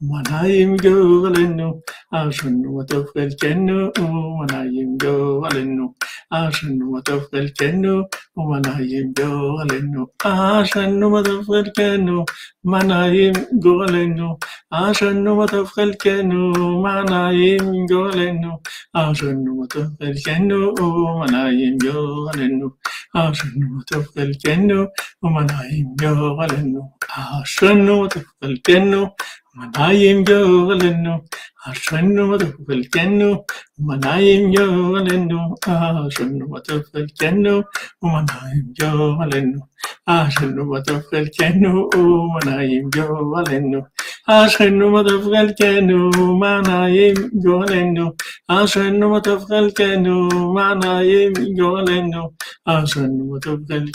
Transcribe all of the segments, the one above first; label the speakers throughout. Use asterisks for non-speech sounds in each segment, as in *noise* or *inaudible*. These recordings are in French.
Speaker 1: Manaim gole nu, Ashnu matofel kenu. O manaim gole nu, Ashnu matofel kenu. O manaim gole nu, Ashnu matofel kenu. Manaim gole nu, Ashnu matofel kenu. Manaim gole nu, Ashnu matofel kenu. O manaim gole nu, Ashnu. O manaim gole nu, Ashnu. മതായേം ജോവലെന്നു അശ്വന്നു മധുപൽക്കന്നു Umanayim yo alenu, Hashem watofel Umanayim yo alenu, Hashem watofel Umanayim yo alenu, Hashem watofel Umanayim yo alenu, Hashem watofel Umanayim yo alenu, Hashem watofel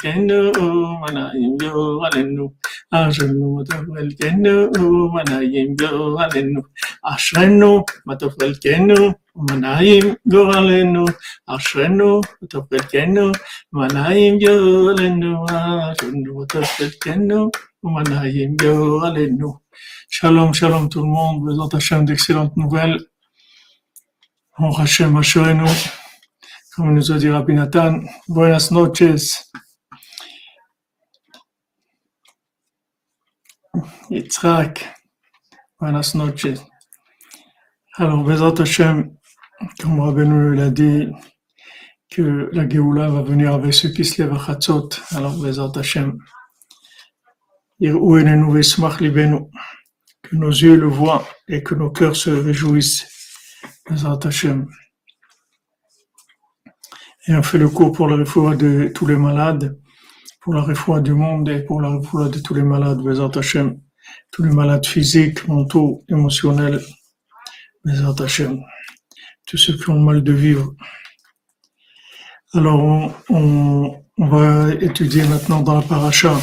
Speaker 1: Umanayim yo alenu, Hashem watofel Umanayim yo alenu, Hashem watofel נעים גורלנו. אשרינו מה טוב חלקנו ומה נעים גורלנו. Shalom, shalom tout le monde, Bézant Hachem d'excellentes nouvelles. On Hachem Asherenu, comme nous a dit Rabbi Nathan, buenas noches. Yitzhak, buenas noches. Alors, Bézant Hachem, comme Rabbeinu l'a dit, que la Géoula va venir avec ceux qui se lèvent à Chatzot. Alors, v'ismach libenu que nos yeux le voient et que nos cœurs se réjouissent. Bezrat Hashem. Et on fait le cours pour la réfoua de tous les malades, pour la réfoua du monde et pour la réfoua de tous les malades, Bezrat Hashem. Tous les malades physiques, mentaux, émotionnels, Bezrat Hashem. Tous ceux qui ont mal de vivre. Alors, on, on, va étudier maintenant dans la paracha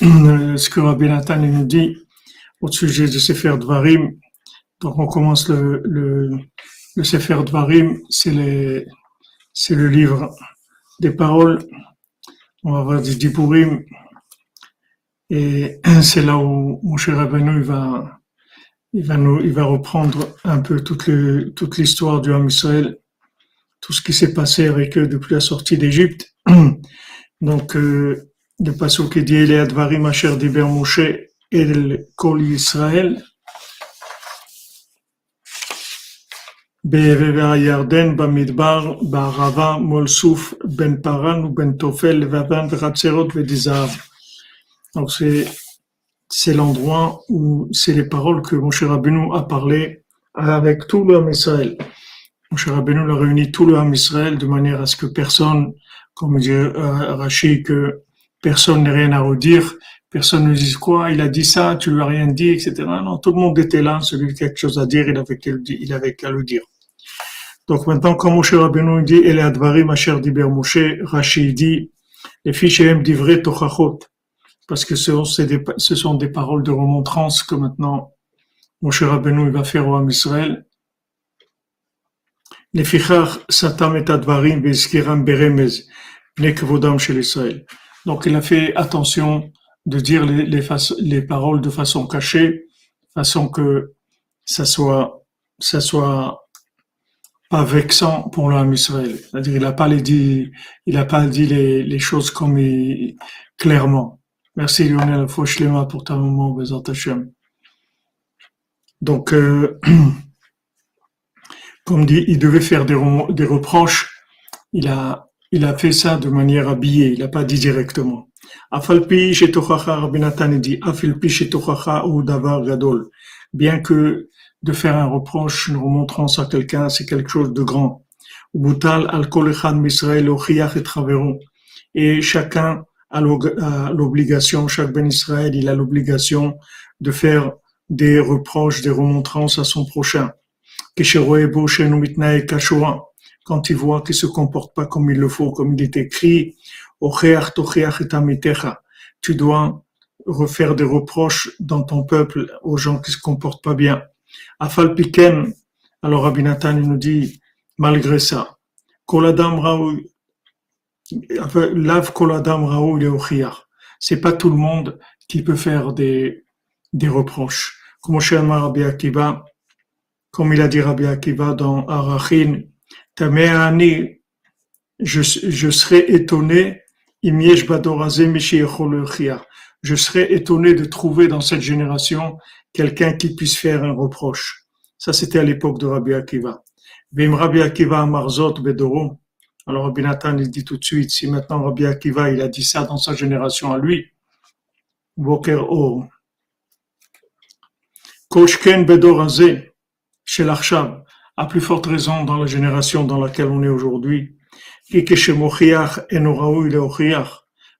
Speaker 1: ce que Rabbi Nathan nous dit au sujet de Sefer Dvarim. Donc on commence le, le, le Sefer Dvarim, c'est le livre des paroles. On va voir des Dipurim. Et *clears throat* c'est là où mon cher Rabbeinu, va, il va nous, il va reprendre un peu toute le, toute l'histoire du Ham Israël, tout ce qui s'est passé avec eux depuis la sortie d'Égypte. *clears throat* Donc, euh, le passage qui dit, les Advarim Asher Diber Moshe אל כל ישראל בעבר הירדן, במדבר, בערבה, מול סוף, בין פרן ובין תופל, לבבן וחצרות ודזהב. c'est, l'endroit où c'est les paroles que Moshe Rabbeinu a parlé avec tout le Ham Israël. Moshe Rabbeinu a réuni tout le Ham Israël de manière à ce que personne, comme dit euh, Rashi, que personne n'ait rien à redire, Personne ne dit quoi, il a dit ça, tu lui as rien dit, etc. Non, tout le monde était là, celui qui a quelque chose à dire, il avait il avait qu'à le dire. Donc maintenant, comme Moshe Rabbeinu dit, El Advarim Asher Diber Moshe, Rashi dit, les fiches vrais tochachot, parce que ce sont, des, paroles de remontrance que maintenant Moshe Rabbeinu va faire au Ham Israël. Donc il a fait attention de dire les, les, les, paroles de façon cachée, façon que ça soit, soit pas vexant pour l'homme Israël. C'est-à-dire, il n'a pas dit, les, choses clairement. Merci Lionel Fauchelema pour ta moment, Bezat Hashem. Donc, euh, *clears throat* comme dit, il devait faire des, des reproches. Il a, il a fait ça de manière habillée. Il n'a pas dit directement. Afalpi dit, ou davar gadol. Bien que de faire un reproche, une remontrance à quelqu'un, c'est quelque chose de grand. Et chacun a l'obligation, chaque ben Israël, il a l'obligation de faire des reproches, des remontrances à son prochain. Quand il voit qu'il se comporte pas comme il le faut, comme il est écrit, tu dois refaire des reproches dans ton peuple aux gens qui se comportent pas bien. Afal Piken, alors Rabbi Nathan nous dit, malgré ça, Et C'est pas tout le monde qui peut faire des, des reproches. Comme Rabbi Akiva, comme il a dit Rabbi Akiva dans Arachin, je, je serais étonné, je serais étonné de trouver dans cette génération quelqu'un qui puisse faire un reproche. Ça, c'était à l'époque de Rabbi Akiva. Rabbi Akiva Marzot. Alors Rabbi Nathan, il dit tout de suite, si maintenant Rabbi Akiva, il a dit ça dans sa génération à lui, Boker Or. Koshken Bedorazé, chez l'Archab, à plus forte raison dans la génération dans laquelle on est aujourd'hui,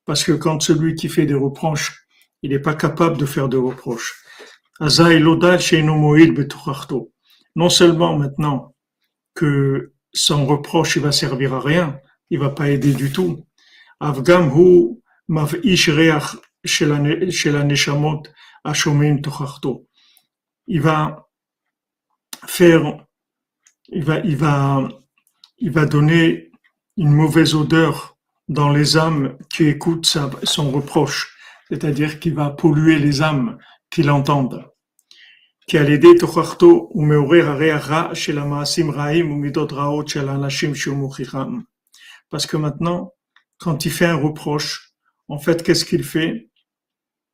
Speaker 1: parce que quand celui qui fait des reproches, il n'est pas capable de faire des reproches. Non seulement maintenant que son reproche il va servir à rien, il va pas aider du tout. Il va faire, il va, il va, il va donner une mauvaise odeur dans les âmes qui écoutent son reproche, c'est-à-dire qui va polluer les âmes qui l'entendent. Parce que maintenant, quand il fait un reproche, en fait, qu'est-ce qu'il fait?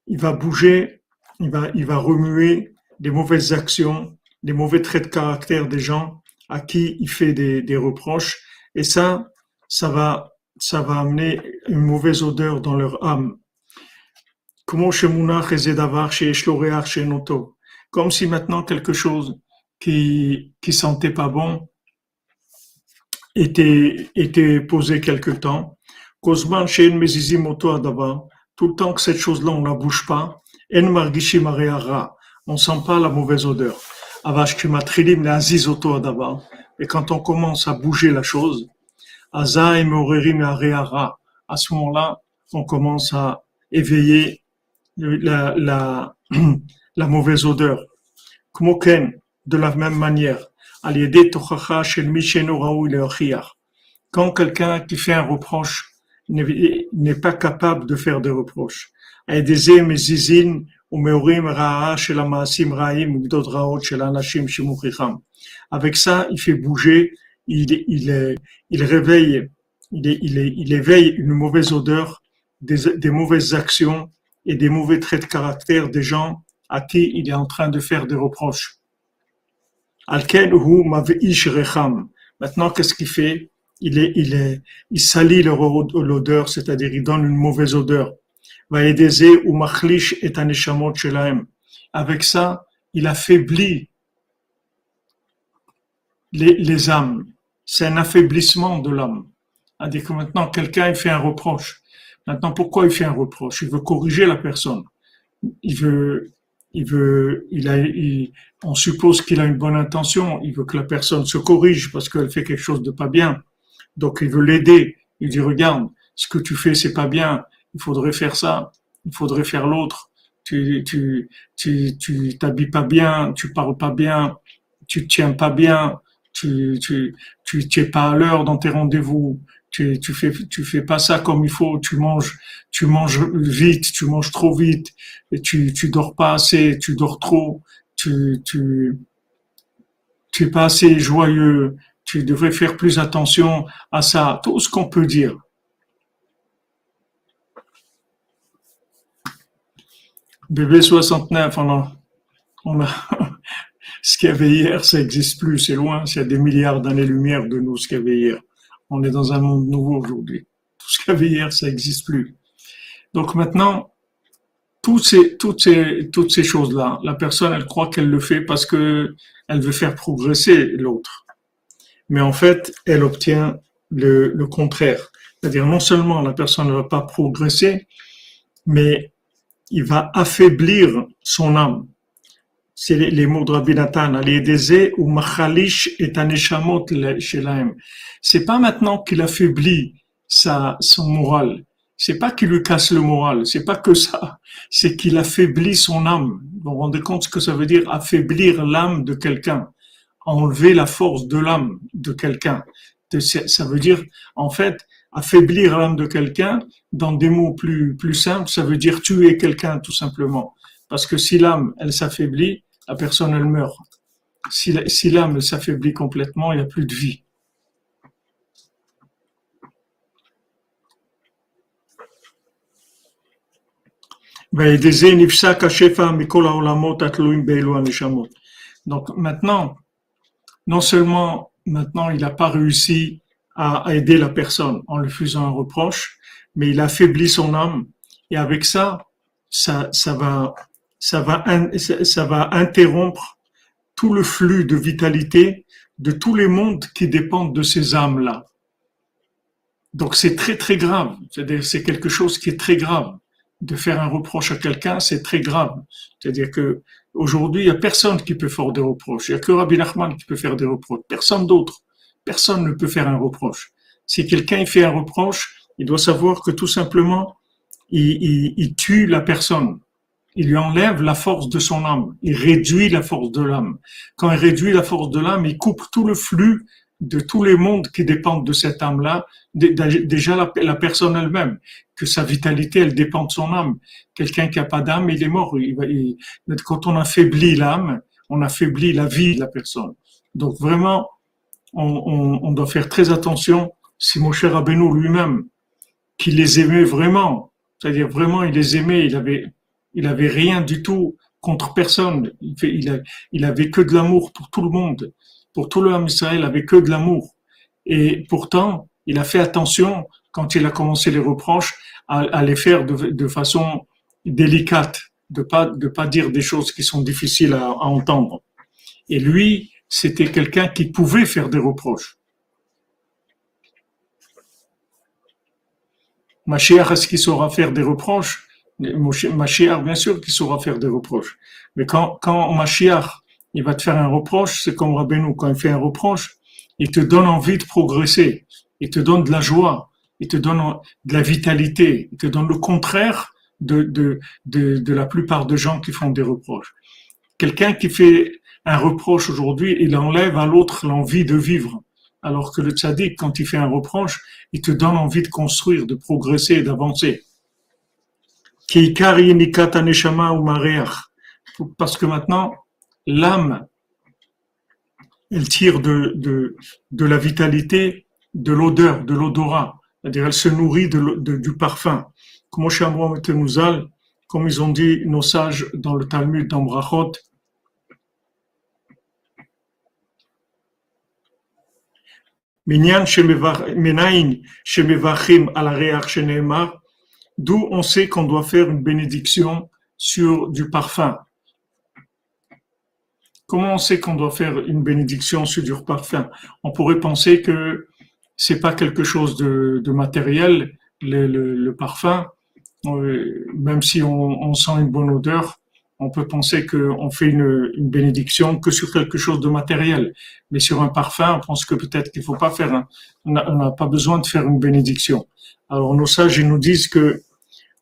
Speaker 1: Il va bouger, il va, il va remuer des mauvaises actions, des mauvais traits de caractère des gens à qui il fait des, reproches. Et ça, ça va, ça va amener une mauvaise odeur dans leur âme. Comme si maintenant quelque chose qui, qui sentait pas bon était, était posé quelque temps. Tout le temps que cette chose-là, on la bouge pas, on sent pas la mauvaise odeur. Et quand on commence à bouger la chose, à ce moment-là, on commence à éveiller la, la, *clears throat* la mauvaise odeur. de la même manière, quand quelqu'un qui fait un reproche n'est pas capable de faire des reproches, avec ça, il fait bouger il, il, il réveille, il, il, éveille une mauvaise odeur, des, des mauvaises actions et des mauvais traits de caractère des gens à qui il est en train de faire des reproches. Maintenant, qu'est-ce qu'il fait? Il, est, il, est, il salit l'odeur, c'est-à-dire il donne une mauvaise odeur. Avec ça, il affaiblit les, âmes c'est un affaiblissement de l'homme. C'est-à-dire que maintenant, quelqu'un fait un reproche. Maintenant, pourquoi il fait un reproche? Il veut corriger la personne. Il veut, il veut, il a, on suppose qu'il a une bonne intention. Il veut que la personne se corrige parce qu'elle fait quelque chose de pas bien. Donc, il veut l'aider. Il dit, regarde, ce que tu fais, c'est pas bien. Il faudrait faire ça. Il faudrait faire l'autre. Tu, tu, tu, t'habilles pas bien. Tu parles pas bien. Tu tiens pas bien tu, tu, tu, tu es pas à l'heure dans tes rendez-vous, tu, tu fais, tu fais pas ça comme il faut, tu manges, tu manges vite, tu manges trop vite, tu, tu dors pas assez, tu dors trop, tu, tu, tu es pas assez joyeux, tu devrais faire plus attention à ça, tout ce qu'on peut dire. Bébé 69, on a, on a, *laughs* ce qu'il y avait hier, ça n'existe plus, c'est loin, c'est à des milliards d'années-lumière de nous, ce qu'il y avait hier. On est dans un monde nouveau aujourd'hui. Tout ce qu'il y avait hier, ça n'existe plus. Donc maintenant, toutes ces, toutes ces, toutes ces choses-là, la personne, elle croit qu'elle le fait parce que elle veut faire progresser l'autre. Mais en fait, elle obtient le, le contraire. C'est-à-dire, non seulement la personne ne va pas progresser, mais il va affaiblir son âme c'est les, mots de Rabbi Nathan, ou machalish et C'est pas maintenant qu'il affaiblit sa, son moral, c'est pas qu'il lui casse le moral, c'est pas que ça, c'est qu'il affaiblit son âme. Vous vous rendez compte ce que ça veut dire affaiblir l'âme de quelqu'un, enlever la force de l'âme de quelqu'un. Ça veut dire, en fait, affaiblir l'âme de quelqu'un, dans des mots plus, plus simples, ça veut dire tuer quelqu'un, tout simplement. Parce que si l'âme, elle s'affaiblit, la personne, elle meurt. Si, l'âme s'affaiblit complètement, il n'y a plus de vie. Donc maintenant, non seulement maintenant il n'a pas réussi à aider la personne en lui faisant un reproche, mais il affaiblit son âme et avec ça, ça va, ça va, ça va interrompre tout le flux de vitalité de tous les mondes qui dépendent de ces âmes-là. Donc c'est très très grave, c'est-à-dire c'est quelque chose qui est très grave de faire un reproche à quelqu'un, c'est très grave. C'est-à-dire que aujourd'hui, il y a personne qui peut faire des reproches. Il n'y a que Rabbi Nachman qui peut faire des reproches. Personne d'autre. Personne ne peut faire un reproche. Si quelqu'un fait un reproche, il doit savoir que tout simplement, il, il tue la personne. Il lui enlève la force de son âme. Il réduit la force de l'âme. Quand il réduit la force de l'âme, il coupe tout le flux de tous les mondes qui dépendent de cette âme-là, déjà la, personne elle-même, que sa vitalité, elle dépend de son âme. Quelqu'un qui n'a pas d'âme, il est mort. Quand on affaiblit l'âme, on affaiblit la vie de la personne. Donc vraiment, on, doit faire très attention. Si mon cher Rabbeinu lui-même, qui les aimait vraiment, c'est-à-dire vraiment, il les aimait, il avait, il avait rien du tout contre personne. Il, il, il avait que de l'amour pour tout le monde pour tout le homme Israël avec que de l'amour. Et pourtant, il a fait attention quand il a commencé les reproches à, les faire de, façon délicate, de pas pas dire des choses qui sont difficiles à, entendre. Et lui, c'était quelqu'un qui pouvait faire des reproches. Mashiach, est-ce qu'il saura faire des reproches? Mashiach, bien sûr qu'il saura faire des reproches. Mais quand, quand Mashiach il va te faire un reproche, c'est comme Rabbeinu, quand il fait un reproche, il te donne envie de progresser, il te donne de la joie, il te donne de la vitalité, il te donne le contraire de, de, de, la plupart de gens qui font des reproches. Quelqu'un qui fait un reproche aujourd'hui, il enlève à l'autre l'envie de vivre. Alors que le tzaddik, quand il fait un reproche, il te donne envie de construire, de progresser, d'avancer. Parce que maintenant, l'âme, elle tire de, de, la vitalité, de l'odeur, de l'odorat. C'est-à-dire, elle se nourrit de, du parfum. Comme comme ils ont dit nos sages dans le Talmud, dans Brachot, D'où on sait qu'on doit faire une bénédiction sur du parfum. Comment on sait qu'on doit faire une bénédiction sur du parfum? On pourrait penser que c'est pas quelque chose de, matériel, le, parfum. Euh, même si on, sent une bonne odeur, on peut penser qu'on fait une, bénédiction que sur quelque chose de matériel. Mais sur un parfum, on pense que peut-être qu'il faut pas faire, on n'a pas besoin de faire une bénédiction. Alors nos sages nous disent que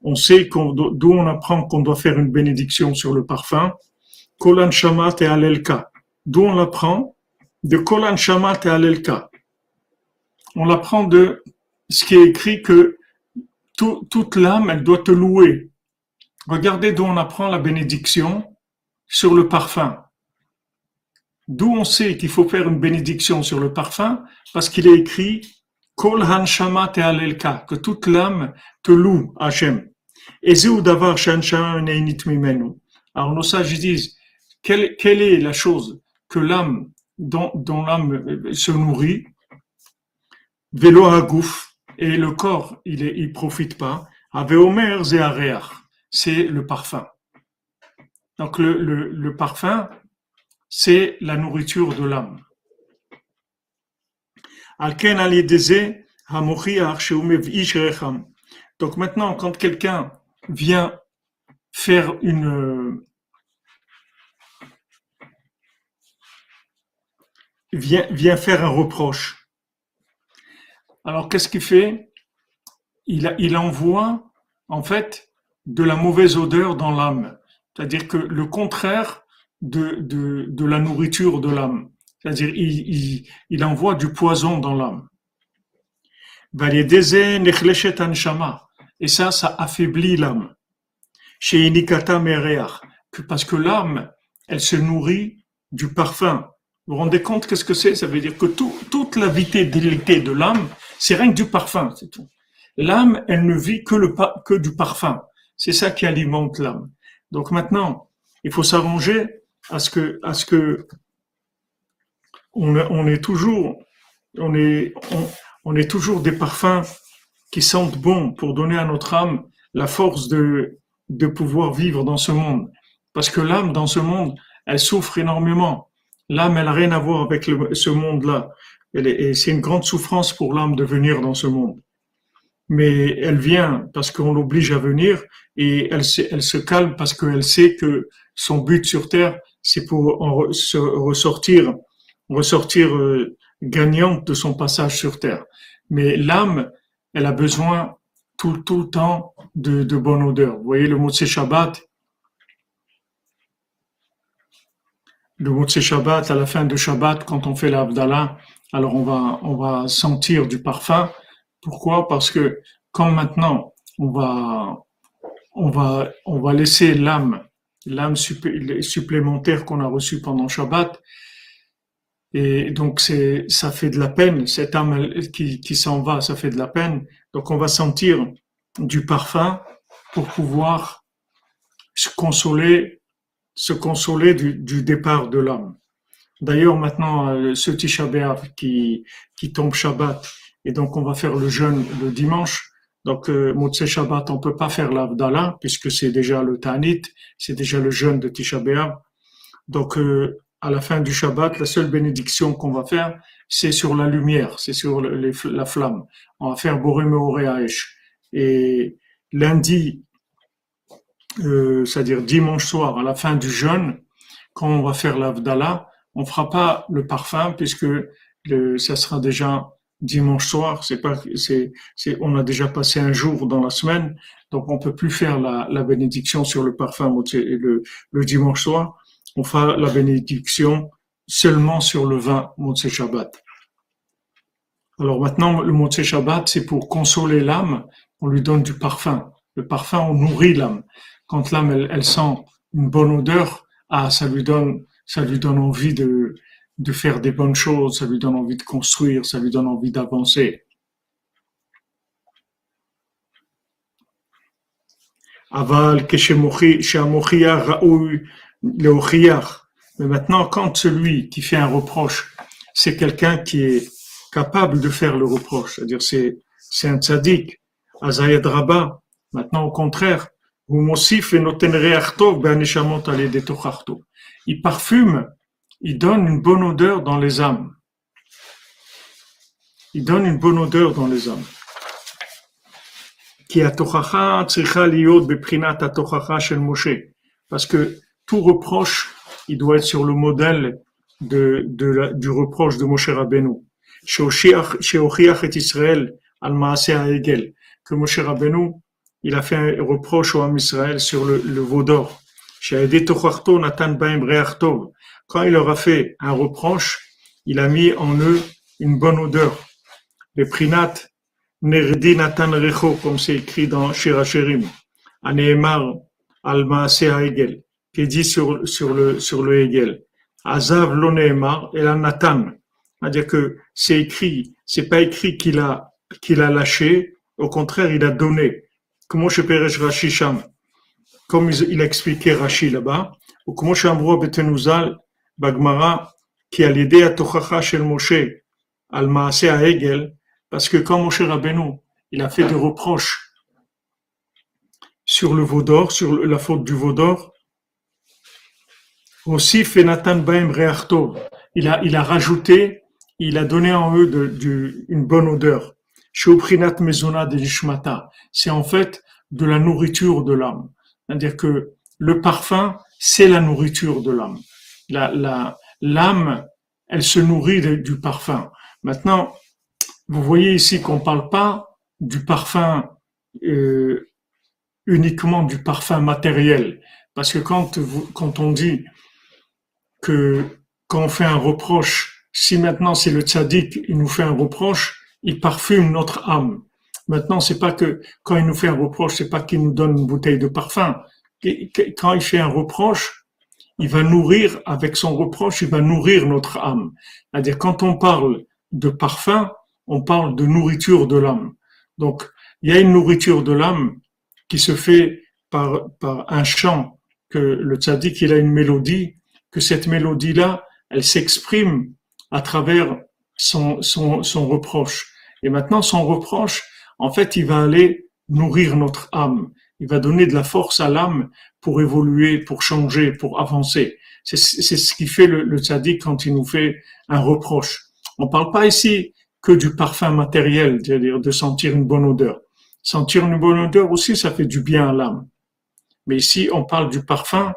Speaker 1: on sait d'où on apprend qu'on doit faire une bénédiction sur le parfum, Kolan Shamat et Alelka. D'où on l'apprend? De Kolan Shamat et Alelka. On l'apprend de ce qui est écrit que toute l'âme, elle doit te louer. Regardez d'où on apprend la bénédiction sur le parfum. D'où on sait qu'il faut faire une bénédiction sur le parfum, parce qu'il est écrit Kol et Alelka, que toute l'âme te loue, Hachem. Et davar Alors nos sages disent, quelle, quelle est la chose que l'âme, dont, dont l'âme se nourrit, vélo à et le corps, il ne profite pas, avec Omer c'est le parfum. Donc le, le, parfum, c'est la nourriture de l'âme. Donc maintenant, quand quelqu'un vient faire une, vient, vient faire un reproche. Alors qu'est-ce qu'il fait? Il, il envoie en fait de la mauvaise odeur dans l'âme. C'est-à-dire que le contraire de, de, de la nourriture de l'âme. C'est-à-dire il, il, il envoie du poison dans l'âme. Et ça, ça affaiblit l'âme. Chez Inikata parce que l'âme, elle se nourrit du parfum. Vous vous rendez compte qu'est-ce que c'est? Ça veut dire que tout, toute la vitalité de l'âme, c'est rien que du parfum, c'est tout. L'âme, elle ne vit que, le, que du parfum. C'est ça qui alimente l'âme. Donc maintenant, il faut s'arranger à ce que, à ce que on, est toujours, on est, on est toujours des parfums qui sentent bon pour donner à notre âme la force de, de pouvoir vivre dans ce monde. Parce que l'âme dans ce monde, elle souffre énormément. L'âme, elle n'a rien à voir avec ce monde-là. Et c'est une grande souffrance pour l'âme de venir dans ce monde. Mais elle vient parce qu'on l'oblige à venir et elle, se calme parce qu'elle sait que son but sur Terre, c'est pour se ressortir, ressortir euh, gagnante de son passage sur Terre. Mais l'âme, elle a besoin tout, tout le temps de, de bonne odeur. Vous voyez le mot de Shabbat, le mot de Shabbat, à la fin de Shabbat, quand on fait l'Abdallah, alors on va, on va sentir du parfum. Pourquoi? Parce que comme maintenant, on va, on va, on va laisser l'âme, l'âme supplémentaire qu'on a reçue pendant Shabbat, et donc c'est, ça fait de la peine, cette âme qui, qui s'en va, ça fait de la peine. Donc on va sentir du parfum pour pouvoir se consoler, se consoler du, départ de l'âme. D'ailleurs maintenant euh, ce Tisha qui, qui tombe Shabbat, et donc on va faire le jeûne le dimanche. Donc euh, Shabbat, on peut pas faire l'Avdallah puisque c'est déjà le Tanit, c'est déjà le jeûne de Tisha Donc euh, à la fin du Shabbat, la seule bénédiction qu'on va faire, c'est sur la lumière, c'est sur la flamme. On va faire Borim Oreaesh. Et lundi, euh, c'est-à-dire dimanche soir, à la fin du jeûne, quand on va faire l'Avdallah, on fera pas le parfum puisque le, ça sera déjà dimanche soir. C'est pas, c'est, on a déjà passé un jour dans la semaine, donc on peut plus faire la, la bénédiction sur le parfum le, le dimanche soir on fera la bénédiction seulement sur le vin Motsé Shabbat. Alors maintenant, le Motsé Shabbat, c'est pour consoler l'âme, on lui donne du parfum. Le parfum, on nourrit l'âme. Quand l'âme, elle, sent une bonne odeur, ah, ça lui donne, ça lui donne envie de, de faire des bonnes choses, ça lui donne envie de construire, ça lui donne envie d'avancer. Aval, Mais maintenant, quand celui qui fait un reproche, c'est quelqu'un qui est capable de faire le reproche, c'est-à-dire c'est, un tzaddik, Azayed Rabba, maintenant au contraire, il parfume, il donne une bonne odeur dans les âmes. Il donne une bonne odeur dans les âmes. Parce que tout reproche, il doit être sur le modèle de, de la, du reproche de Moshe Rabbeinu. Israël al que Moshe Rabbeinu, il a fait un reproche au Ham Israël sur le, le veau d'or. Quand il leur a fait un reproche, il a mis en eux une bonne odeur. Les prinat nerdi natan recho, comme c'est écrit dans Shirachirim. Aneemar al maaseh ha'egel qui est dit sur, sur le, sur le Hegel. Azav l'oneema et la Nathan. C'est-à-dire que c'est écrit, c'est pas écrit qu'il a, qu'il a lâché, au contraire, il a donné. Comment je Peresh Rashi Sham, comme il a expliqué Rashi là-bas, ou comment Shambro Betenuzal Bagmara, qui a l'idée à Tochacha shel Moshe, al Maase à Hegel, parce que quand Moshe Rabbeinu, il a fait des reproches sur le Vaudor, sur la faute du Vaudor, aussi, Fenatan Baem Il a, il a rajouté, il a donné en eux une bonne odeur. Shoprinat Mezona de C'est en fait de la nourriture de l'âme. C'est-à-dire que le parfum, c'est la nourriture de l'âme. L'âme, elle se nourrit du parfum. Maintenant, vous voyez ici qu'on parle pas du parfum euh, uniquement du parfum matériel. Parce que quand, quand on dit que quand on fait un reproche, si maintenant c'est le tzaddik, il nous fait un reproche, il parfume notre âme. Maintenant, c'est pas que quand il nous fait un reproche, c'est pas qu'il nous donne une bouteille de parfum. Quand il fait un reproche, il va nourrir, avec son reproche, il va nourrir notre âme. C'est-à-dire, quand on parle de parfum, on parle de nourriture de l'âme. Donc, il y a une nourriture de l'âme qui se fait par, par un chant que le tzaddik, il a une mélodie, que cette mélodie-là, elle s'exprime à travers son, son, son reproche. Et maintenant, son reproche, en fait, il va aller nourrir notre âme. Il va donner de la force à l'âme pour évoluer, pour changer, pour avancer. C'est ce qui fait le, le tzaddik quand il nous fait un reproche. On parle pas ici que du parfum matériel, c'est-à-dire de sentir une bonne odeur. Sentir une bonne odeur aussi, ça fait du bien à l'âme. Mais ici, on parle du parfum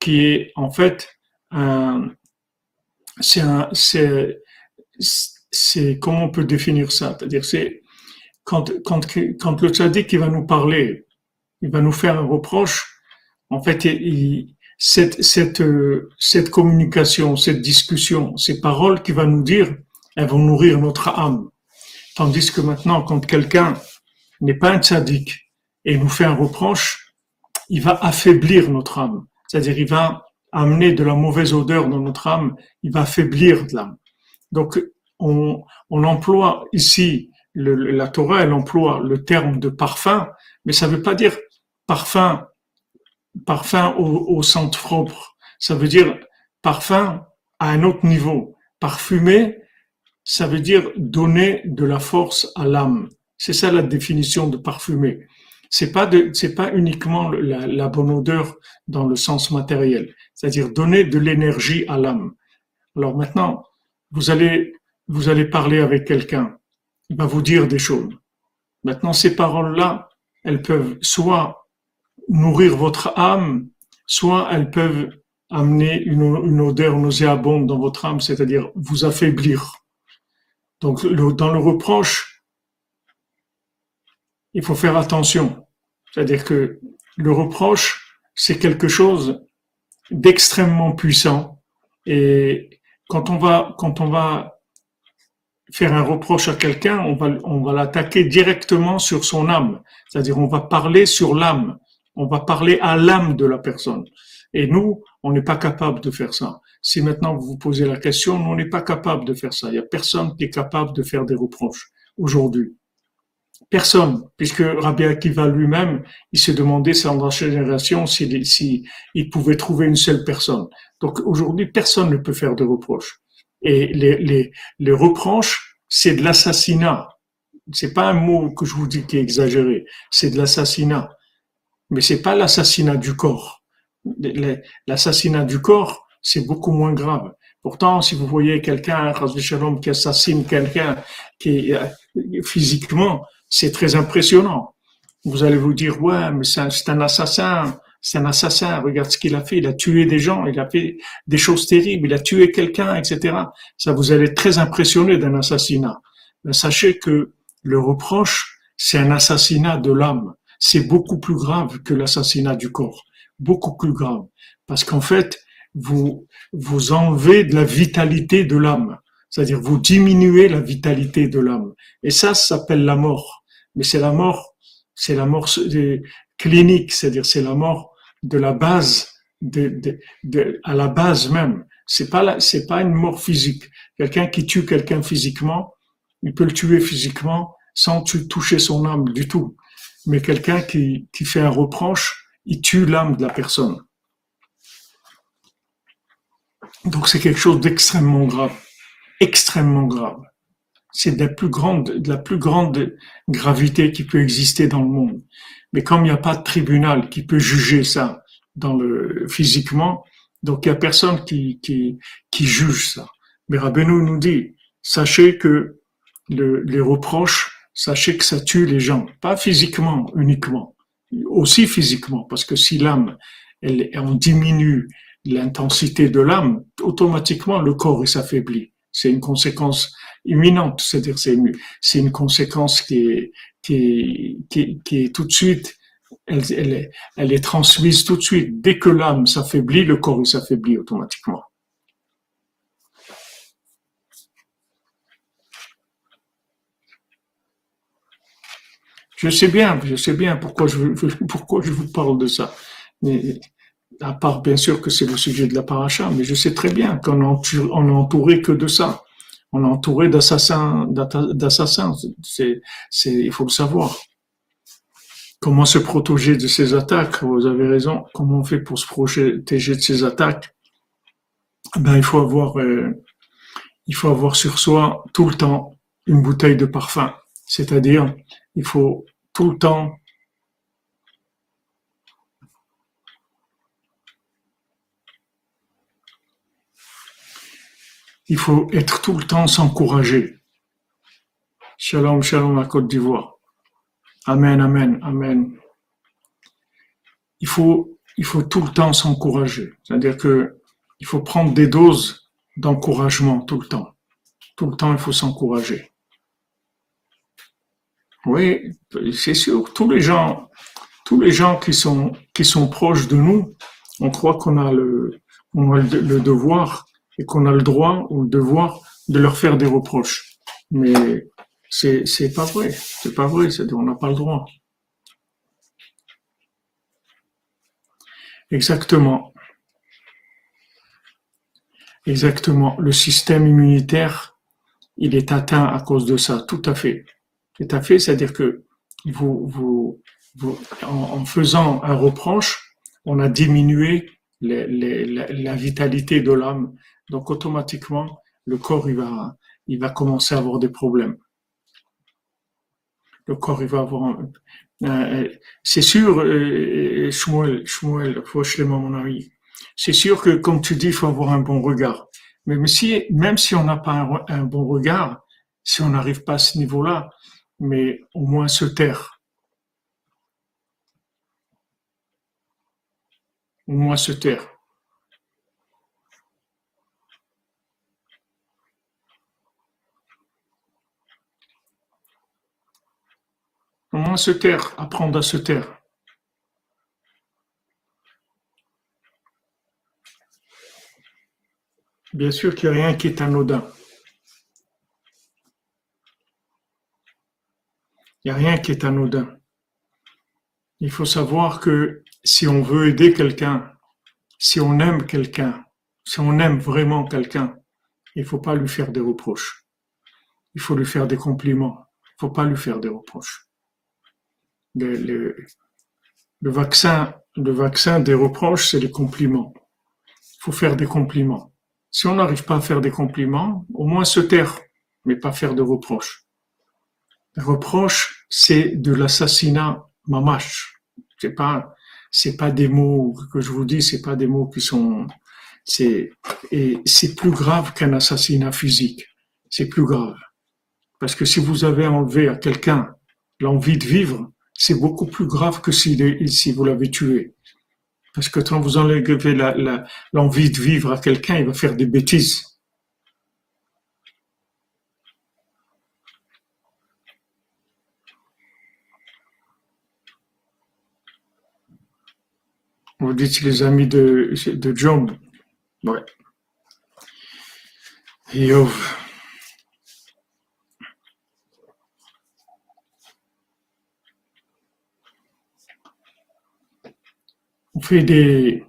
Speaker 1: qui est en fait un, c'est un, c'est, comment on peut définir ça? C'est-à-dire, c'est quand, quand, quand le tzaddik qui va nous parler, il va nous faire un reproche, en fait, il, cette, cette, communication, cette discussion, ces paroles qu'il va nous dire, elles vont nourrir notre âme. Tandis que maintenant, quand quelqu'un n'est pas un tzaddik et nous fait un reproche, il va affaiblir notre âme. C'est-à-dire, il va amener de la mauvaise odeur dans notre âme, il va affaiblir l'âme. Donc, on, emploie ici, la Torah, elle emploie le terme de parfum, mais ça ne veut pas dire parfum, parfum au, au sens propre. Ça veut dire parfum à un autre niveau. Parfumer, ça veut dire donner de la force à l'âme. C'est ça la définition de parfumer. C'est pas de, c'est pas uniquement la, la, bonne odeur dans le sens matériel. C'est-à-dire donner de l'énergie à l'âme. Alors maintenant, vous allez, vous allez parler avec quelqu'un. Il va vous dire des choses. Maintenant, ces paroles-là, elles peuvent soit nourrir votre âme, soit elles peuvent amener une, odeur nauséabonde dans votre âme, c'est-à-dire vous affaiblir. Donc, le, dans le reproche, il faut faire attention. C'est-à-dire que le reproche, c'est quelque chose d'extrêmement puissant. Et quand on va, quand on va faire un reproche à quelqu'un, on va, on va l'attaquer directement sur son âme. C'est-à-dire, on va parler sur l'âme. On va parler à l'âme de la personne. Et nous, on n'est pas capable de faire ça. Si maintenant vous vous posez la question, on n'est pas capable de faire ça. Il n'y a personne qui est capable de faire des reproches aujourd'hui. Personne, puisque Rabbi Akiva lui-même, il s'est demandé dans la génération s'il si, pouvait trouver une seule personne. Donc aujourd'hui, personne ne peut faire de reproches. Et les, les, les reproches, c'est de l'assassinat. C'est pas un mot que je vous dis qui est exagéré. C'est de l'assassinat. Mais c'est pas l'assassinat du corps. L'assassinat du corps, c'est beaucoup moins grave. Pourtant, si vous voyez quelqu'un, qui assassine quelqu'un qui euh, physiquement, c'est très impressionnant. Vous allez vous dire, ouais, mais c'est un, assassin, c'est un assassin, regarde ce qu'il a fait, il a tué des gens, il a fait des choses terribles, il a tué quelqu'un, etc. Ça vous allez être très impressionné d'un assassinat. Mais sachez que le reproche, c'est un assassinat de l'âme. C'est beaucoup plus grave que l'assassinat du corps. Beaucoup plus grave. Parce qu'en fait, vous, vous enlevez de la vitalité de l'âme. C'est-à-dire, vous diminuez la vitalité de l'âme. Et ça, ça s'appelle la mort. Mais c'est la mort, c'est la mort clinique, c'est-à-dire c'est la mort de la base, de, de, de, à la base même. C'est pas c'est pas une mort physique. Quelqu'un qui tue quelqu'un physiquement, il peut le tuer physiquement sans toucher son âme du tout. Mais quelqu'un qui, qui fait un reproche, il tue l'âme de la personne. Donc c'est quelque chose d'extrêmement grave, extrêmement grave. C'est de la plus grande, de la plus grande gravité qui peut exister dans le monde. Mais comme il n'y a pas de tribunal qui peut juger ça dans le physiquement, donc il n'y a personne qui, qui, qui juge ça. Mais Rabbeinu nous dit, sachez que le, les reproches, sachez que ça tue les gens, pas physiquement uniquement, aussi physiquement, parce que si l'âme, elle, on diminue l'intensité de l'âme, automatiquement le corps s'affaiblit. C'est une conséquence imminente, c'est-à-dire c'est une, conséquence qui est, qui qui, tout de suite, elle, elle est transmise tout de suite. Dès que l'âme s'affaiblit, le corps s'affaiblit automatiquement. Je sais bien, je sais bien *laughs* pourquoi je, vous parle de ça. Mais, à part bien sûr que c'est le sujet de la paracha, mais je sais très bien qu'on est entouré que de ça. On est entouré d'assassins, il faut le savoir. Comment se protéger de ces attaques? Vous avez raison. Comment on fait pour se protéger de ces attaques? Ben, il faut avoir, euh, il faut avoir sur soi tout le temps une bouteille de parfum. C'est-à-dire, il faut tout le temps il faut être tout le temps s'encourager. Shalom, shalom à Côte d'Ivoire. Amen, amen, amen. Il faut, il faut tout le temps s'encourager. C'est-à-dire que il faut prendre des doses d'encouragement tout le temps. Tout le temps, il faut s'encourager. Oui, c'est sûr. Tous les gens, tous les gens qui sont qui sont proches de nous, on croit qu'on a le, on a le, devoir et qu'on a le droit ou le devoir de leur faire des reproches. Mais c'est c'est pas vrai. C'est pas vrai. C'est on n'a pas le droit. Exactement. Exactement. Le système immunitaire, il est atteint à cause de ça. Tout à fait. Tout à fait, c'est-à-dire que vous, vous, vous en, faisant un reproche, on a diminué les, les, la, vitalité de l'âme. Donc automatiquement, le corps il va, il va commencer à avoir des problèmes. Le corps il va avoir. Euh, c'est sûr, euh, Shmuel, Shmuel, mon avis. C'est sûr que comme tu dis, il faut avoir un bon regard. Mais si, même si on n'a pas un, un bon regard, si on n'arrive pas à ce niveau-là, mais au moins se taire. Au moins se taire. Au moins se taire, apprendre à se taire. Bien sûr qu'il n'y a rien qui est anodin. Il n'y a rien qui est anodin. Il faut savoir que si on veut aider quelqu'un, si on aime quelqu'un, si on aime vraiment quelqu'un, il ne faut pas lui faire des reproches. Il faut lui faire des compliments. Il ne faut pas lui faire des reproches. Le, vaccin, vaccin des reproches, c'est les compliments. Il faut faire des compliments. Si on n'arrive pas à faire des compliments, au moins se taire, mais pas faire de reproches reproche, c'est de l'assassinat mamache. C'est pas, c'est pas des mots que je vous dis, c'est pas des mots qui sont, c'est, et c'est plus grave qu'un assassinat physique. C'est plus grave. Parce que si vous avez enlevé à quelqu'un l'envie de vivre, c'est beaucoup plus grave que si, si vous l'avez tué. Parce que quand vous enlevez l'envie de vivre à quelqu'un, il va faire des bêtises. Vous dites les amis de, de John. Ouais. Yov. On fait des,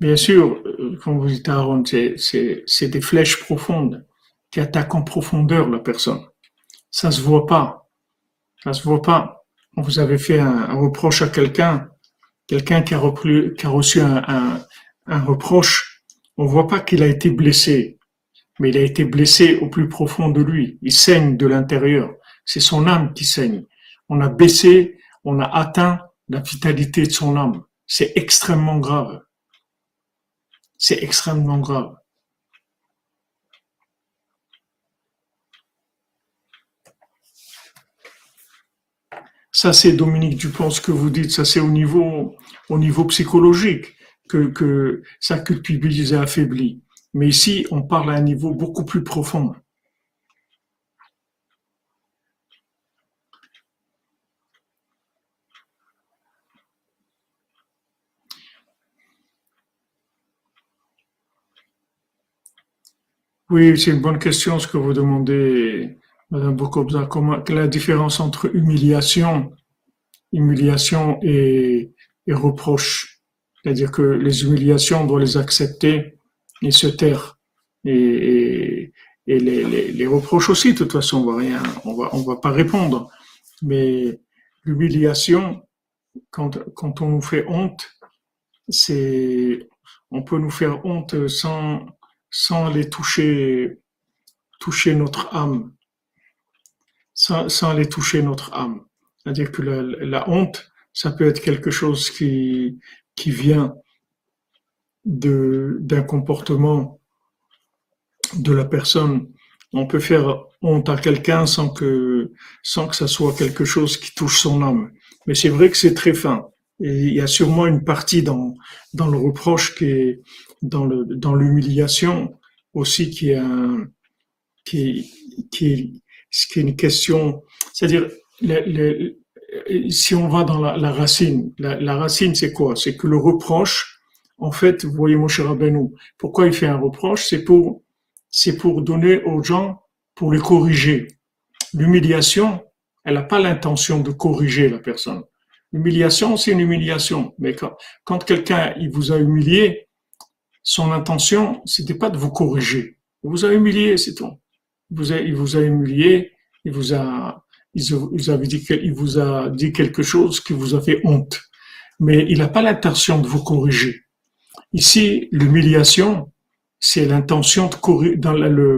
Speaker 1: Bien sûr, comme vous dites Aaron, c'est des flèches profondes qui attaquent en profondeur la personne. Ça se voit pas. Ça se voit pas. Vous avez fait un, reproche à quelqu'un, quelqu'un qui a, reçu un, un, reproche. On voit pas qu'il a été blessé, mais il a été blessé au plus profond de lui. Il saigne de l'intérieur. C'est son âme qui saigne. On a baissé, on a atteint la vitalité de son âme. C'est extrêmement grave. C'est extrêmement grave. Ça, c'est Dominique Dupont, ce que vous dites, ça c'est au niveau, au niveau psychologique. que, que ça culpabilise et affaiblit. Mais ici, on parle à un niveau beaucoup plus profond. Oui, c'est une bonne question ce que vous demandez, Madame Bokobza. Comment, la différence entre humiliation, humiliation et, et reproche? C'est-à-dire que les humiliations, on doit les accepter et se taire. Et, et, les, les, les, reproches aussi, de toute façon, on va rien, on va, on va pas répondre. Mais l'humiliation, quand, quand on nous fait honte, c'est, on peut nous faire honte sans, sans aller toucher, toucher notre âme, sans, sans aller toucher notre âme. C'est-à-dire que la, la, honte, ça peut être quelque chose qui, qui vient d'un comportement de la personne. On peut faire honte à quelqu'un sans que, sans que ça soit quelque chose qui touche son âme. Mais c'est vrai que c'est très fin. Et il y a sûrement une partie dans, dans le reproche qui est, dans le dans l'humiliation aussi qui est un qui qui est ce qui est une question c'est-à-dire si on va dans la, racine la, racine c'est quoi? C'est que le reproche en fait vous voyez mon cher Rabbeinu pourquoi il fait un reproche? C'est pour c'est pour donner aux gens pour les corriger. L'humiliation elle n'a pas l'intention de corriger la personne. L'humiliation c'est une humiliation. Mais quand quand quelqu'un il vous a humilié son intention, c'était pas de vous corriger. Il vous a humilié, c'est tout. Il vous a, humilié, il vous a, il vous, dit, a dit quelque chose qui vous a fait honte. Mais il n'a pas l'intention de vous corriger. Ici, l'humiliation, c'est l'intention de corriger,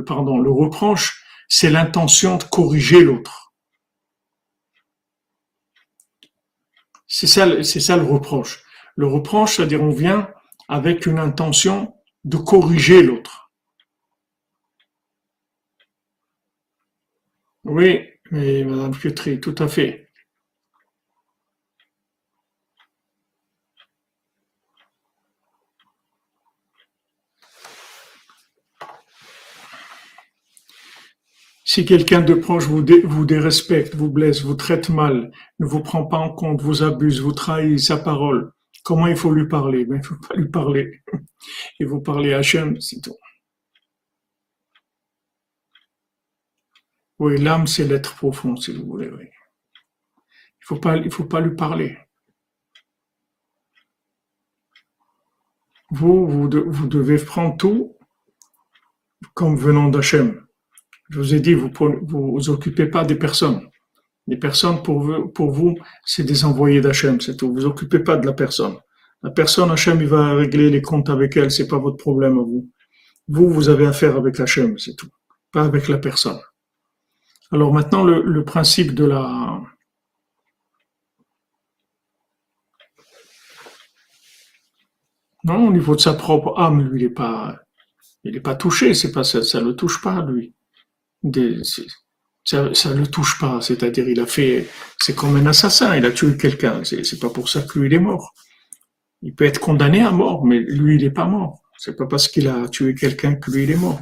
Speaker 1: pardon, le reproche, c'est l'intention de corriger l'autre. C'est ça, c'est ça le reproche. Le reproche, c'est-à-dire on vient avec une intention de corriger l'autre. Oui, mais Madame Pietri, tout à fait. Si quelqu'un de proche vous, vous dérespecte, vous blesse, vous traite mal, ne vous prend pas en compte, vous abuse, vous trahit sa parole, Comment il faut lui parler? Ben, il faut pas lui parler. *laughs* Il faut parler à Hachem, c'est tout. Oui, l'âme, c'est l'être profond, si vous voulez. Oui. Il faut faut pas lui parler. Vous, vous, vous devez prendre tout comme venant d'Hachem. Je vous ai dit, vous vous, vous occupez pas des personnes. Les personnes, pour vous, vous c'est des envoyés d'Hachem, c'est tout. Vous occupez pas de la personne. La personne, Hachem, il va régler les comptes avec elle, c'est pas votre problème à vous. Vous, vous avez affaire avec Hachem, c'est tout. Pas avec la personne. Alors maintenant, le, principe de la, Non, au niveau de sa propre âme, lui, il n'est pas, il est pas touché. C'est pas ça, ça le touche pas, lui. Ça, ça le touche pas. C'est-à-dire, il a fait, c'est comme un assassin. Il a tué quelqu'un. C'est, c'est pas pour ça que lui il est mort. Il peut être condamné à mort, mais lui il n'est pas mort. C'est pas parce qu'il a tué quelqu'un que lui il est mort.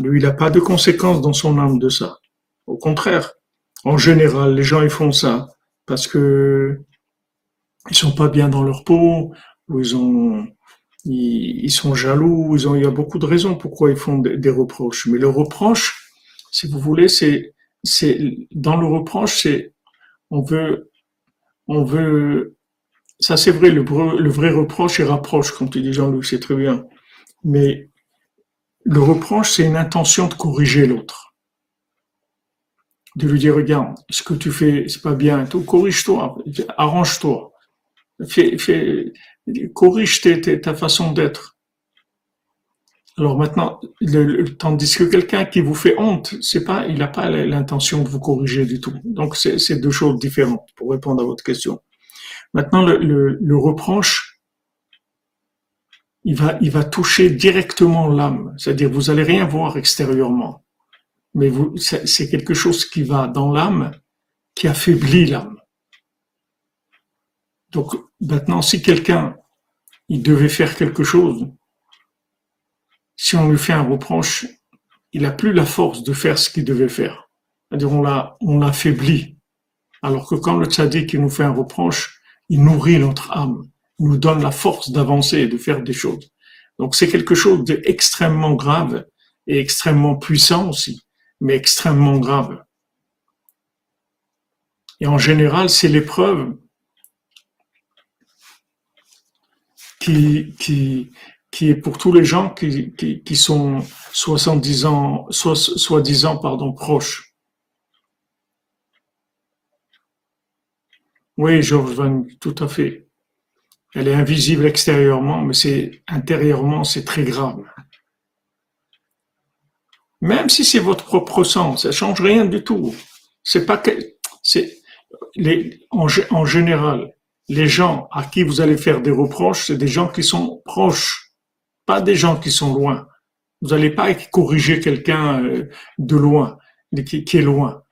Speaker 1: Lui il n'a pas de conséquences dans son âme de ça. Au contraire, en général, les gens ils font ça parce que ils sont pas bien dans leur peau, ou ils ont ils, sont jaloux, ils ont, il y a beaucoup de raisons pourquoi ils font des, reproches. Mais le reproche, si vous voulez, c'est, c'est, dans le reproche, c'est, on veut, on veut, ça c'est vrai, le, vrai reproche est rapproche, comme tu dis Jean-Luc, c'est très bien. Mais le reproche, c'est une intention de corriger l'autre. De lui dire, regarde, ce que tu fais, c'est pas bien, corrige-toi, arrange-toi. Fais, corrige ta façon d'être. Alors maintenant, tandis que quelqu'un qui vous fait honte, c'est pas, il n'a pas l'intention de vous corriger du tout. Donc c'est deux choses différentes pour répondre à votre question. Maintenant, le, le, reproche, il va, il va toucher directement l'âme. C'est-à-dire, vous allez rien voir extérieurement, mais c'est quelque chose qui va dans l'âme, qui affaiblit l'âme. Donc maintenant, si quelqu'un il devait faire quelque chose, si on lui fait un reproche, il n'a plus la force de faire ce qu'il devait faire. C'est-à-dire, on on l'affaiblit. Alors que quand le tzaddik nous fait un reproche, il nourrit notre âme, il nous donne la force d'avancer et de faire des choses. Donc c'est quelque chose d'extrêmement grave et extrêmement puissant aussi, mais extrêmement grave. Et en général, c'est l'épreuve qui, qui, qui est pour tous les gens qui, qui, qui sont 70 ans, soi-disant, pardon, proches. Oui, Georges Van, tout à fait. Elle est invisible extérieurement, mais c'est intérieurement, c'est très grave. Même si c'est votre propre sang, ça change rien du tout. C'est pas que, c'est, les, en, en général, les gens à qui vous allez faire des reproches, c'est des gens qui sont proches, pas des gens qui sont loin. Vous n'allez pas corriger quelqu'un euh, de loin, qui, qui est loin.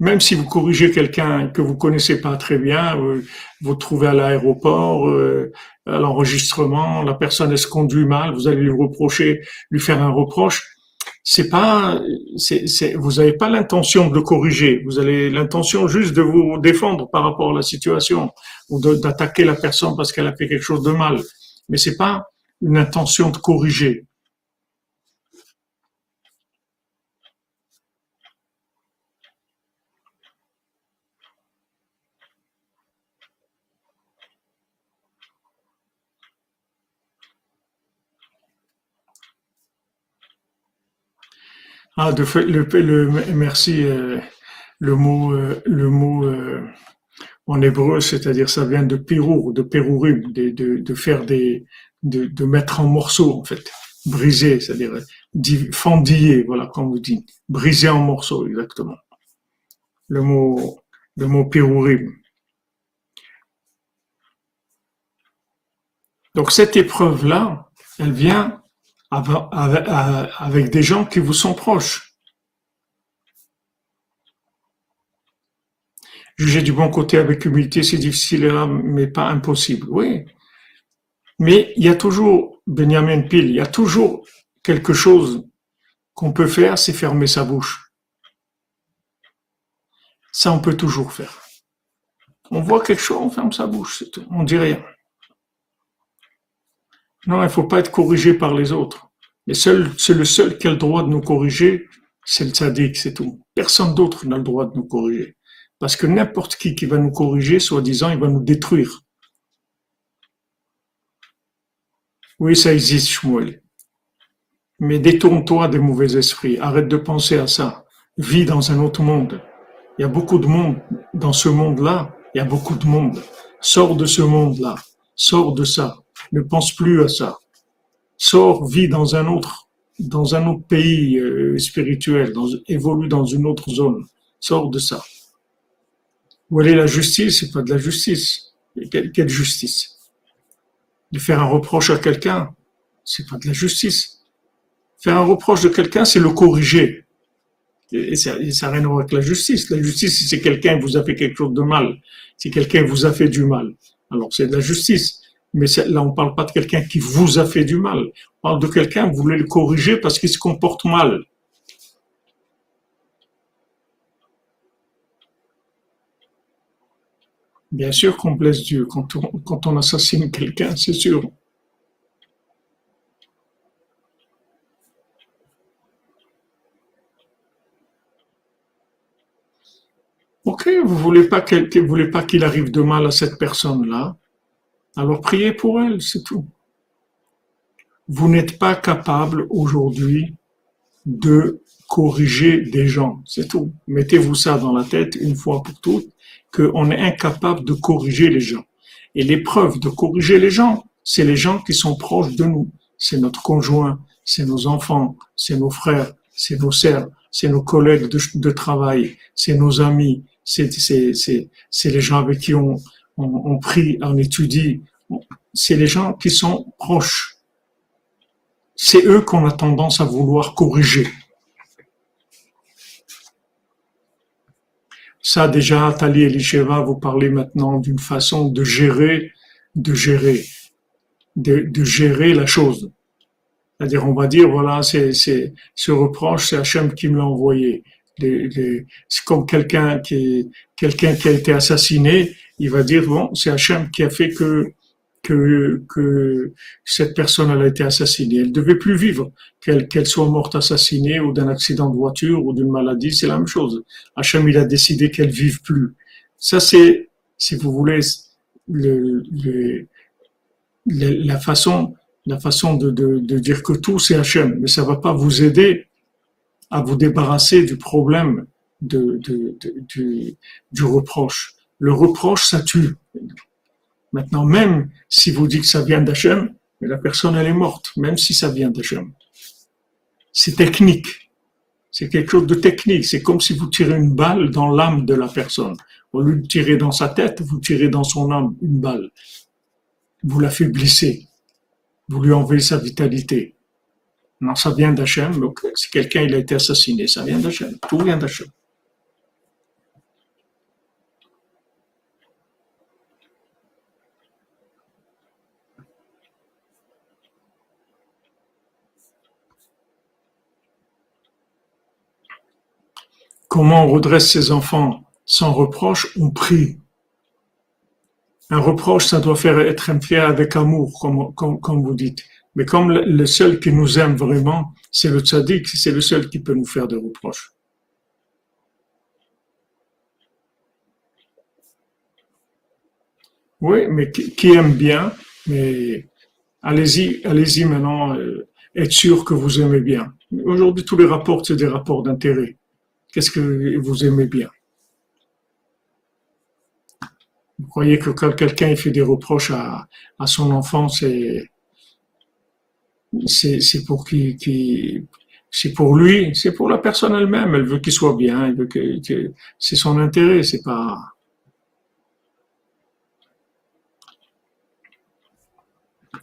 Speaker 1: Même si vous corrigez quelqu'un que vous connaissez pas très bien, vous, vous trouvez à l'aéroport, euh, à l'enregistrement, la personne elle se conduit mal, vous allez lui reprocher, lui faire un reproche. C'est pas, vous n'avez pas l'intention de corriger. Vous avez l'intention juste de vous défendre par rapport à la situation ou d'attaquer la personne parce qu'elle a fait quelque chose de mal. Mais c'est pas une intention de corriger. Ah, de fait, le, le merci. Euh, le mot, euh, le mot euh, en hébreu, c'est-à-dire ça vient de pirour, de pérourim, de, de, faire de, mettre en morceaux en fait, briser, c'est-à-dire fendiller, voilà, comme vous dites, briser en morceaux, exactement. Le mot, le mot pirourim. Donc cette épreuve-là, elle vient avec des gens qui vous sont proches. Juger du bon côté avec humilité, c'est difficile, mais pas impossible. Oui. Mais il y a toujours, Benjamin Pil, il y a toujours quelque chose qu'on peut faire, c'est fermer sa bouche. Ça, on peut toujours faire. On voit quelque chose, on ferme sa bouche, on dit rien. Non, il ne faut pas être corrigé par les autres. C'est le seul qui a le droit de nous corriger, c'est le tzaddik, c'est tout. Personne d'autre n'a le droit de nous corriger. Parce que n'importe qui qui va nous corriger, soi-disant, il va nous détruire. Oui, ça existe, Shmuel. Mais détourne-toi des mauvais esprits. Arrête de penser à ça. Vis dans un autre monde. Il y a beaucoup de monde dans ce monde-là. Il y a beaucoup de monde. Sors de ce monde-là. Sors de ça. Ne pense plus à ça. Sors, vis dans un autre, pays euh, spirituel, évolue dans une autre zone. Sors de ça. Où est la justice C'est pas de la justice. Quelle, justice? De faire un reproche à quelqu'un, c'est pas de la justice. Faire un reproche de quelqu'un, c'est le corriger. Et ça n'a rien à voir avec la justice. La justice, c'est quelqu'un vous a fait quelque chose de mal. Si quelqu'un vous a fait du mal, alors c'est de la justice. Mais là, on ne parle pas de quelqu'un qui vous a fait du mal. On parle de quelqu'un, vous voulez le corriger parce qu'il se comporte mal. Bien sûr qu'on blesse Dieu quand on, assassine quelqu'un, c'est sûr. Ok, vous vous voulez pas qu'il arrive de mal à cette personne-là, alors priez pour elle, c'est tout. Vous n'êtes pas capable aujourd'hui de corriger des gens, c'est tout. Mettez-vous ça dans la tête une fois pour toutes, qu'on est incapable de corriger les gens. Et l'épreuve de corriger les gens, c'est les gens qui sont proches de nous. C'est notre conjoint, c'est nos enfants, c'est nos frères, c'est nos sœurs, c'est nos collègues de, travail, c'est nos amis, c'est les gens avec qui on, on, prie, on étudie, c'est les gens qui sont proches. C'est eux qu'on a tendance à vouloir corriger. Ça, déjà, Tali Elisheva, vous parlez maintenant d'une façon de gérer, de gérer. de, gérer la chose. C'est-à-dire, on va dire, voilà, c'est, c'est, ce reproche, c'est Hachem qui me l'a envoyé. c'est comme quelqu'un qui, quelqu'un qui a été assassiné, il va dire, bon, c'est Hachem qui a fait que, que, que cette personne a été assassinée. Elle devait plus vivre, qu'elle, qu'elle soit morte assassinée ou d'un accident de voiture ou d'une maladie, c'est la même chose. Hachem, il a décidé qu'elle vive plus. Ça, c'est, si vous voulez, le, le, la façon la façon de, de, de dire que tout c'est Hachem, mais ça va pas vous aider à vous débarrasser du problème de, de, du, du reproche. Le reproche, ça tue. Maintenant, même si vous dites que ça vient d'Hachem, la personne, elle est morte, même si ça vient d'Hachem. C'est technique. C'est quelque chose de technique. C'est comme si vous tirez une balle dans l'âme de la personne. Au lieu de tirer dans sa tête, vous tirez dans son âme une balle. Vous l'affaiblissez vous lui enlevez sa vitalité. Non, ça vient d'Hachem. Donc, si quelqu'un il a été assassiné, ça vient d'Hachem. Tout vient d'Hachem. Comment on redresse ses enfants? Sans reproche On prie. Un reproche, ça doit faire être fait avec amour, comme vous dites. Mais comme le, seul qui nous aime vraiment, c'est le tzaddik, c'est le seul qui peut nous faire des reproches. Oui, mais qui, aime bien, mais allez-y, allez-y maintenant, euh, être sûr que vous aimez bien. Aujourd'hui, tous les rapports, c'est des rapports d'intérêt. Qu'est-ce que vous aimez bien? Vous croyez que quand quelqu'un fait des reproches à, son enfant, c'est pour qui qui pour lui, c'est pour la personne elle-même. Elle veut qu'il soit bien, que, c'est son intérêt, c'est pas.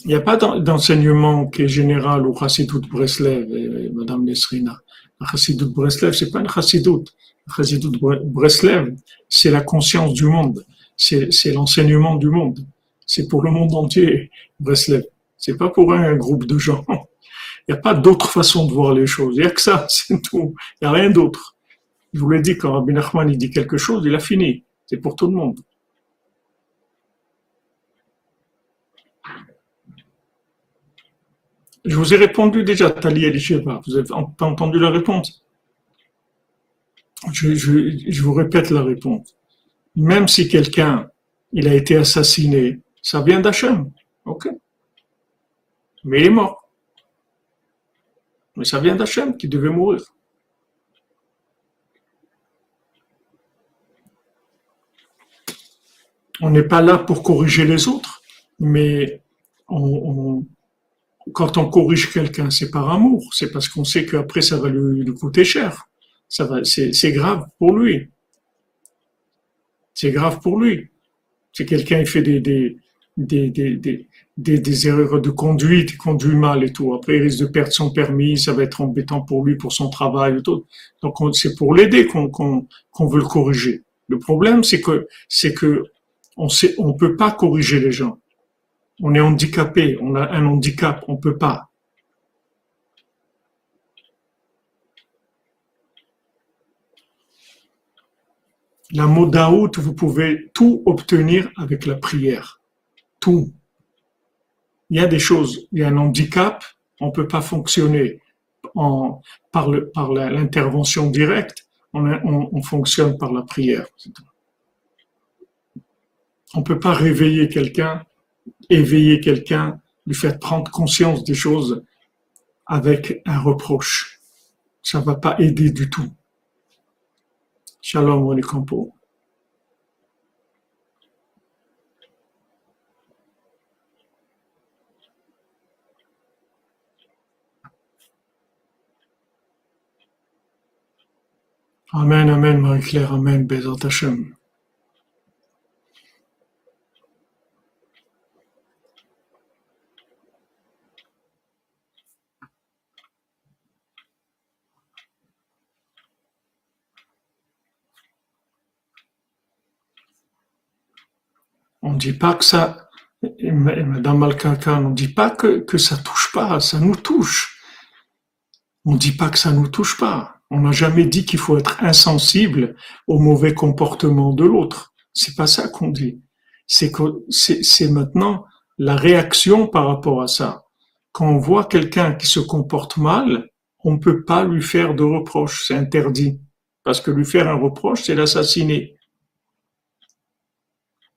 Speaker 1: Il n'y a pas d'enseignement qui est général au Chassidut Breslev, euh, Madame Nesrina? La Chassidut Breslev, c'est pas une Chassidut. La Chassidut Breslev, c'est la conscience du monde c'est l'enseignement du monde. C'est pour le monde entier, Breslev. C'est pas pour un, groupe de gens. Il n'y a pas d'autre façon de voir les choses. Il n'y a que ça, *laughs* c'est tout. Il n'y a rien d'autre. Je vous l'ai dit, quand Rabbi Nachman il dit quelque chose, il a fini. C'est pour tout le monde. Je vous ai répondu déjà, Tali Elisheva. Vous n'avez pas entendu la réponse? Je, vous répète la réponse même si quelqu'un il a été assassiné, ça vient d'Hachem, ok Mais il est mort. Mais ça vient d'Hachem qui devait mourir. On n'est pas là pour corriger les autres, mais quand on corrige quelqu'un, c'est par amour, c'est parce qu'on sait qu'après ça va lui, coûter cher. Ça va, c'est grave pour lui c'est grave pour lui. Si quelqu'un fait des, des, des, des, des, erreurs de conduite, il conduit mal et tout, après il risque de perdre son permis, ça va être embêtant pour lui, pour son travail et tout. Donc c'est pour l'aider qu'on qu'on veut le corriger. Le problème, c'est que c'est que on sait, on peut pas corriger les gens. On est handicapé, on a un handicap, on peut pas. La modaout, vous pouvez tout obtenir avec la prière. Tout. Il y a des choses, il y a un handicap, on ne peut pas fonctionner par l'intervention directe, on, on, fonctionne par la prière. On ne peut pas réveiller quelqu'un, éveiller quelqu'un, lui faire prendre conscience des choses avec un reproche. Ça ne va pas aider du tout. Shalom alaikum. Amen, Amen, Marie-Claire, Amen, Bezat Hashem. On ne dit pas que ça, Madame Malkaka, on ne dit pas que, que ça touche pas, ça nous touche. On ne dit pas que ça nous touche pas. On n'a jamais dit qu'il faut être insensible au mauvais comportement de l'autre. C'est pas ça qu'on dit. C'est que c'est maintenant la réaction par rapport à ça. Quand on voit quelqu'un qui se comporte mal, on ne peut pas lui faire de reproche, c'est interdit. Parce que lui faire un reproche, c'est l'assassiner.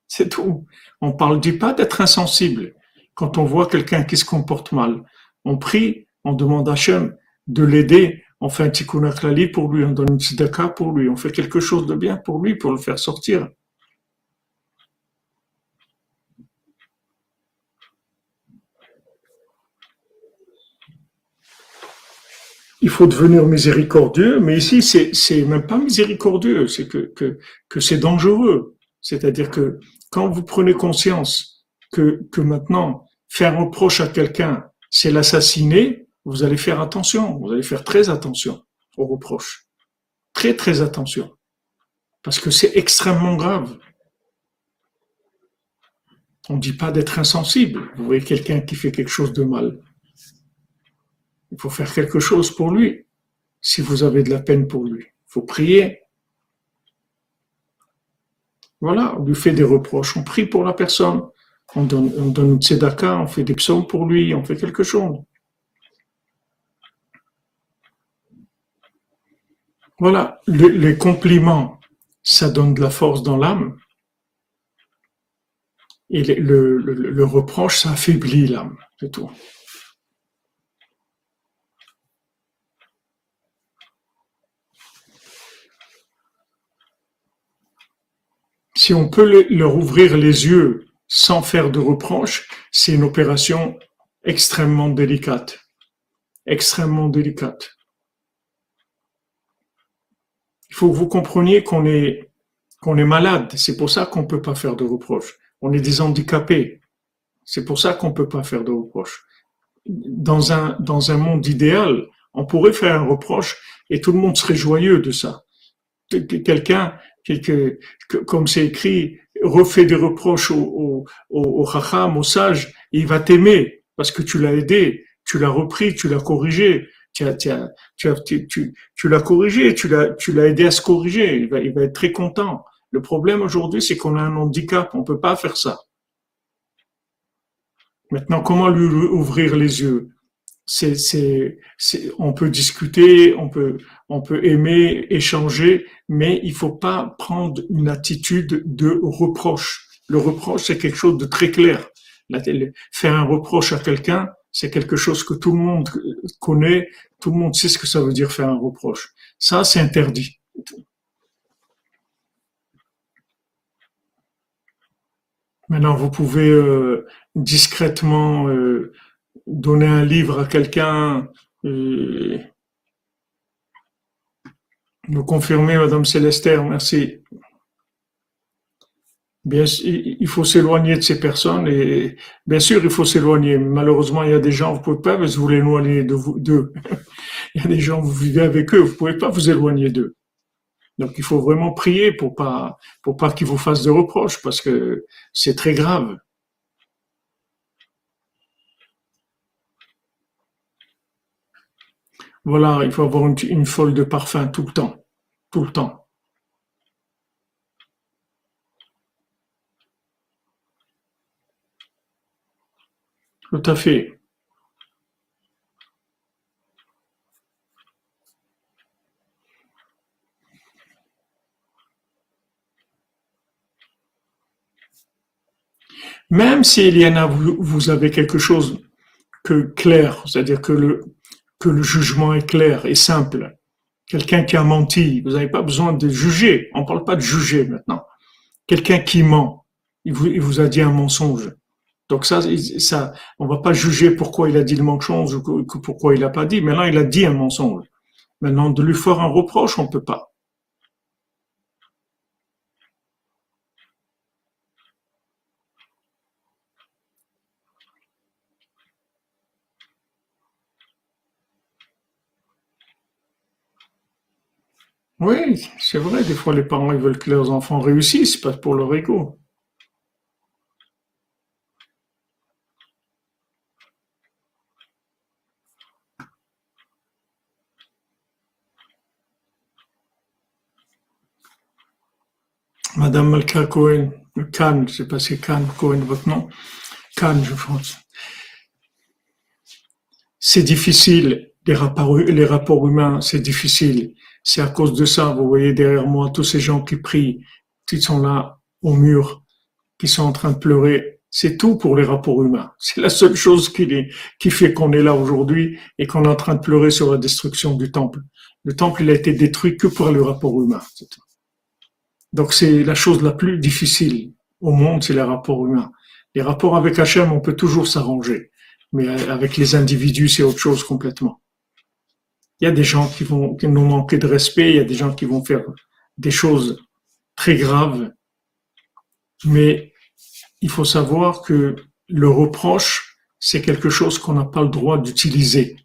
Speaker 1: C'est tout. On parle dit pas d'être insensible. Quand on voit quelqu'un qui se comporte mal, on prie, on demande à Hachem de l'aider, on fait un tikkun pour lui, on donne une tzedaka pour lui, on fait quelque chose de bien pour lui, pour le faire sortir. il faut devenir miséricordieux, mais ici, c'est, même pas miséricordieux, c'est que c'est dangereux. C'est-à-dire que quand vous prenez conscience que, que maintenant, faire reproche à quelqu'un, c'est l'assassiner, vous allez faire attention, vous allez faire très attention aux reproches. Très, très attention. Parce que c'est extrêmement grave. On ne dit pas d'être insensible. Vous voyez quelqu'un qui fait quelque chose de mal. Il faut faire quelque chose pour lui. Si vous avez de la peine pour lui, il faut prier. Voilà, on lui fait des reproches, on prie pour la personne, on donne, on une tzedaka, on fait des psaumes pour lui, on fait quelque chose. Voilà, les compliments, ça donne de la force dans l'âme. Et le, le reproche, ça affaiblit l'âme, c'est tout. Si on peut leur ouvrir les yeux sans faire de reproches, c'est une opération extrêmement délicate. Extrêmement délicate. Il faut que vous compreniez qu'on est, malade. C'est pour ça qu'on ne peut pas faire de reproches. On est des handicapés. C'est pour ça qu'on ne peut pas faire de reproches. Dans un, dans un monde idéal, on pourrait faire un reproche et tout le monde serait joyeux de ça. Quelqu'un que, comme c'est écrit, refais des reproches au, au, au, au au sage, il va t'aimer parce que tu l'as aidé, tu l'as repris, tu l'as corrigé, tu, tu l'as corrigé, tu l'as, tu l'as aidé à se corriger, il va, il va être très content. Le problème aujourd'hui, c'est qu'on a un handicap, on peut pas faire ça. Maintenant, comment lui ouvrir les yeux? C'est, c'est, on peut discuter, on peut, on peut aimer, échanger, mais il faut pas prendre une attitude de reproche. Le reproche, c'est quelque chose de très clair. Faire un reproche à quelqu'un, c'est quelque chose que tout le monde connaît, tout le monde sait ce que ça veut dire faire un reproche. Ça, c'est interdit. Maintenant, vous pouvez euh, discrètement euh, donner un livre à quelqu'un, euh, nous confirmer, Madame Célestère, merci. Bien, il faut s'éloigner de ces personnes et bien sûr, il faut s'éloigner. Malheureusement, il y a des gens, vous pouvez pas vous éloigner de d'eux. *laughs* il y a des gens, vous vivez avec eux, vous pouvez pas vous éloigner d'eux. Donc, il faut vraiment prier pour pas, pour pas qu'ils vous fassent de reproches parce que c'est très grave. Voilà, il faut avoir une, folle de parfum tout le temps. Tout le temps. Tout à fait. Même si Eliana, vous, vous avez quelque chose que clair, c'est-à-dire que le, que le jugement est clair et simple. Quelqu'un qui a menti, vous n'avez pas besoin de juger. On ne parle pas de juger maintenant. Quelqu'un qui ment, il vous, a dit un mensonge. Donc ça, ça, on va pas juger pourquoi il a dit le mensonge ou pourquoi il n'a pas dit. Maintenant, il a dit un mensonge. Maintenant, de lui faire un reproche, on peut pas. Oui, c'est vrai, des fois les parents ils veulent que leurs enfants réussissent, pas pour leur ego. Madame Malka Cohen, Khan, je sais pas si Khan, Cohen, votre nom. Khan, je pense. C'est difficile les rapports, humains, c'est difficile. C'est à cause de ça, vous voyez derrière moi tous ces gens qui prient, qui sont là au mur, qui sont en train de pleurer. C'est tout pour les rapports humains. C'est la seule chose qui, fait qu'on est là aujourd'hui et qu'on est en train de pleurer sur la destruction du temple. Le temple, il a été détruit que pour les rapports humains. Donc c'est la chose la plus difficile au monde, c'est les rapports humains. Les rapports avec Hachem, on peut toujours s'arranger. Mais avec les individus, c'est autre chose complètement. Il y a des gens qui vont, qui nous manquer de respect, il y a des gens qui vont faire des choses très graves. Mais il faut savoir que le reproche, c'est quelque chose qu'on n'a pas le droit d'utiliser.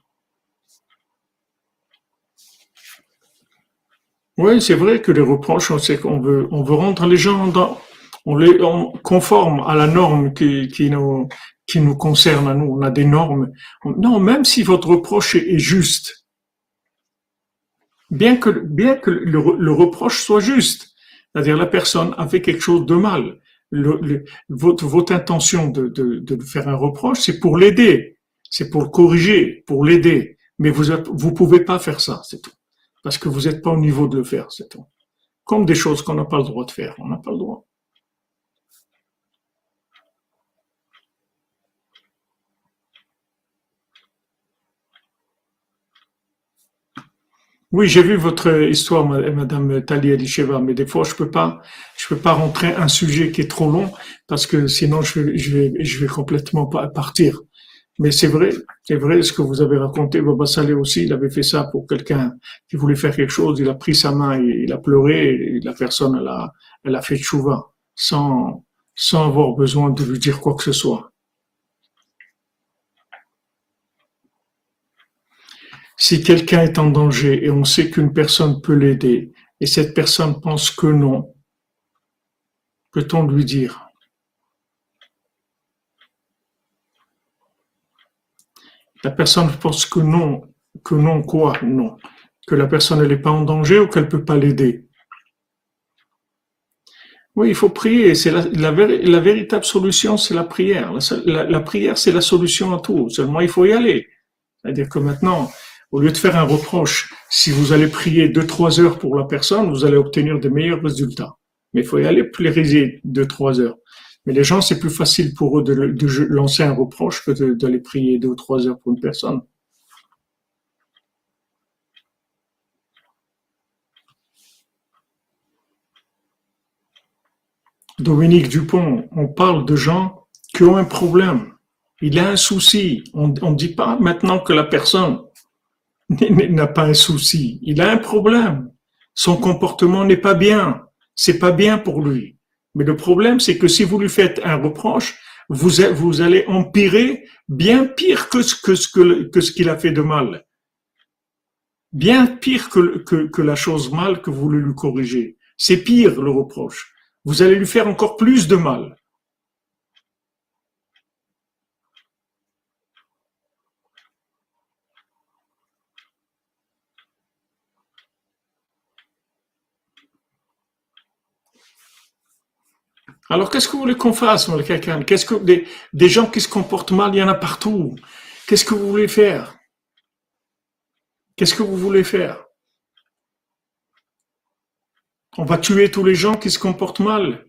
Speaker 1: Oui, c'est vrai que les reproches, c'est qu'on veut, on veut rendre les gens dans, on les on conforme à la norme qui, qui nous, qui nous concerne à nous. On a des normes. Non, même si votre reproche est, juste, bien que, bien que le, reproche soit juste, c'est-à-dire la personne a fait quelque chose de mal, votre, votre intention de, de, de faire un reproche, c'est pour l'aider, c'est pour le corriger, pour l'aider. Mais vous ne vous pouvez pas faire ça, c'est tout. Parce que vous n'êtes pas au niveau de le faire, c'est tout. Comme des choses qu'on n'a pas le droit de faire, on n'a pas le droit. Oui, j'ai vu votre histoire, Madame Tali Elisheva, mais des fois, je peux pas, je peux pas rentrer un sujet qui est trop long parce que sinon, je vais, je vais, complètement partir. Mais c'est vrai, c'est vrai ce que vous avez raconté. Baba Saleh aussi, il avait fait ça pour quelqu'un qui voulait faire quelque chose. Il a pris sa main, et il a pleuré, et la personne, elle a, elle a fait chouva sans, sans avoir besoin de lui dire quoi que ce soit. Si quelqu'un est en danger et on sait qu'une personne peut l'aider et cette personne pense que non, peut-on lui dire? La personne pense que non, que non quoi? Non. Que la personne n'est pas en danger ou qu'elle ne peut pas l'aider? Oui, il faut prier. C'est la, véritable solution, c'est la prière. la prière, c'est la solution à tout. Seulement, il faut y aller. C'est-à-dire que maintenant, au lieu de faire un reproche, si vous allez prier deux, trois heures pour la personne, vous allez obtenir de meilleurs résultats. Mais il faut y aller plairiser deux, trois heures. Mais les gens, c'est plus facile pour eux de, lancer un reproche que d'aller prier deux ou trois heures pour une personne. Dominique Dupont, on parle de gens qui ont un problème. Il a un souci. On ne dit pas maintenant que la personne n'a pas un souci, il a un problème. Son comportement n'est pas bien. C'est pas bien pour lui. Mais le problème, c'est que si vous lui faites un reproche, vous, allez empirer bien pire que ce qu'il a fait de mal. Bien pire que, que, que la chose mal que vous voulez lui corriger. C'est pire le reproche. Vous allez lui faire encore plus de mal. Alors, qu'est-ce que vous voulez qu'on fasse, quelqu'un Qu'est-ce que des, des, gens qui se comportent mal, il y en a partout. Qu'est-ce que vous voulez faire? Qu'est-ce que vous voulez faire? On va tuer tous les gens qui se comportent mal.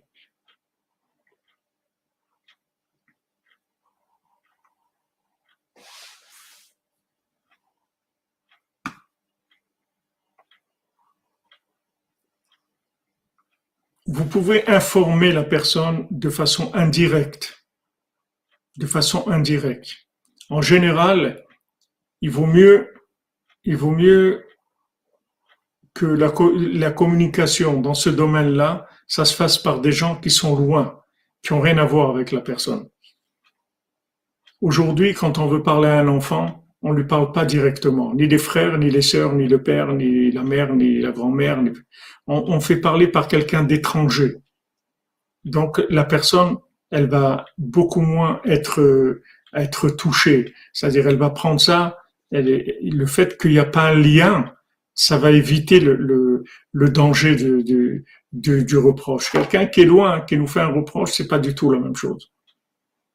Speaker 1: Vous pouvez informer la personne de façon indirecte. De façon indirecte. En général, il vaut mieux, que la, la communication dans ce domaine-là, ça se fasse par des gens qui sont loin, qui ont rien à voir avec la personne. Aujourd'hui, quand on veut parler à un enfant, on ne lui parle pas directement, ni les frères, ni les sœurs, ni le père, ni la mère, ni la grand-mère. On, fait parler par quelqu'un d'étranger. Donc la personne, elle va beaucoup moins être être touchée. C'est-à-dire, elle va prendre ça. Le fait qu'il n'y a pas un lien, ça va éviter le, danger du, reproche. Quelqu'un qui est loin, qui nous fait un reproche, c'est pas du tout la même chose.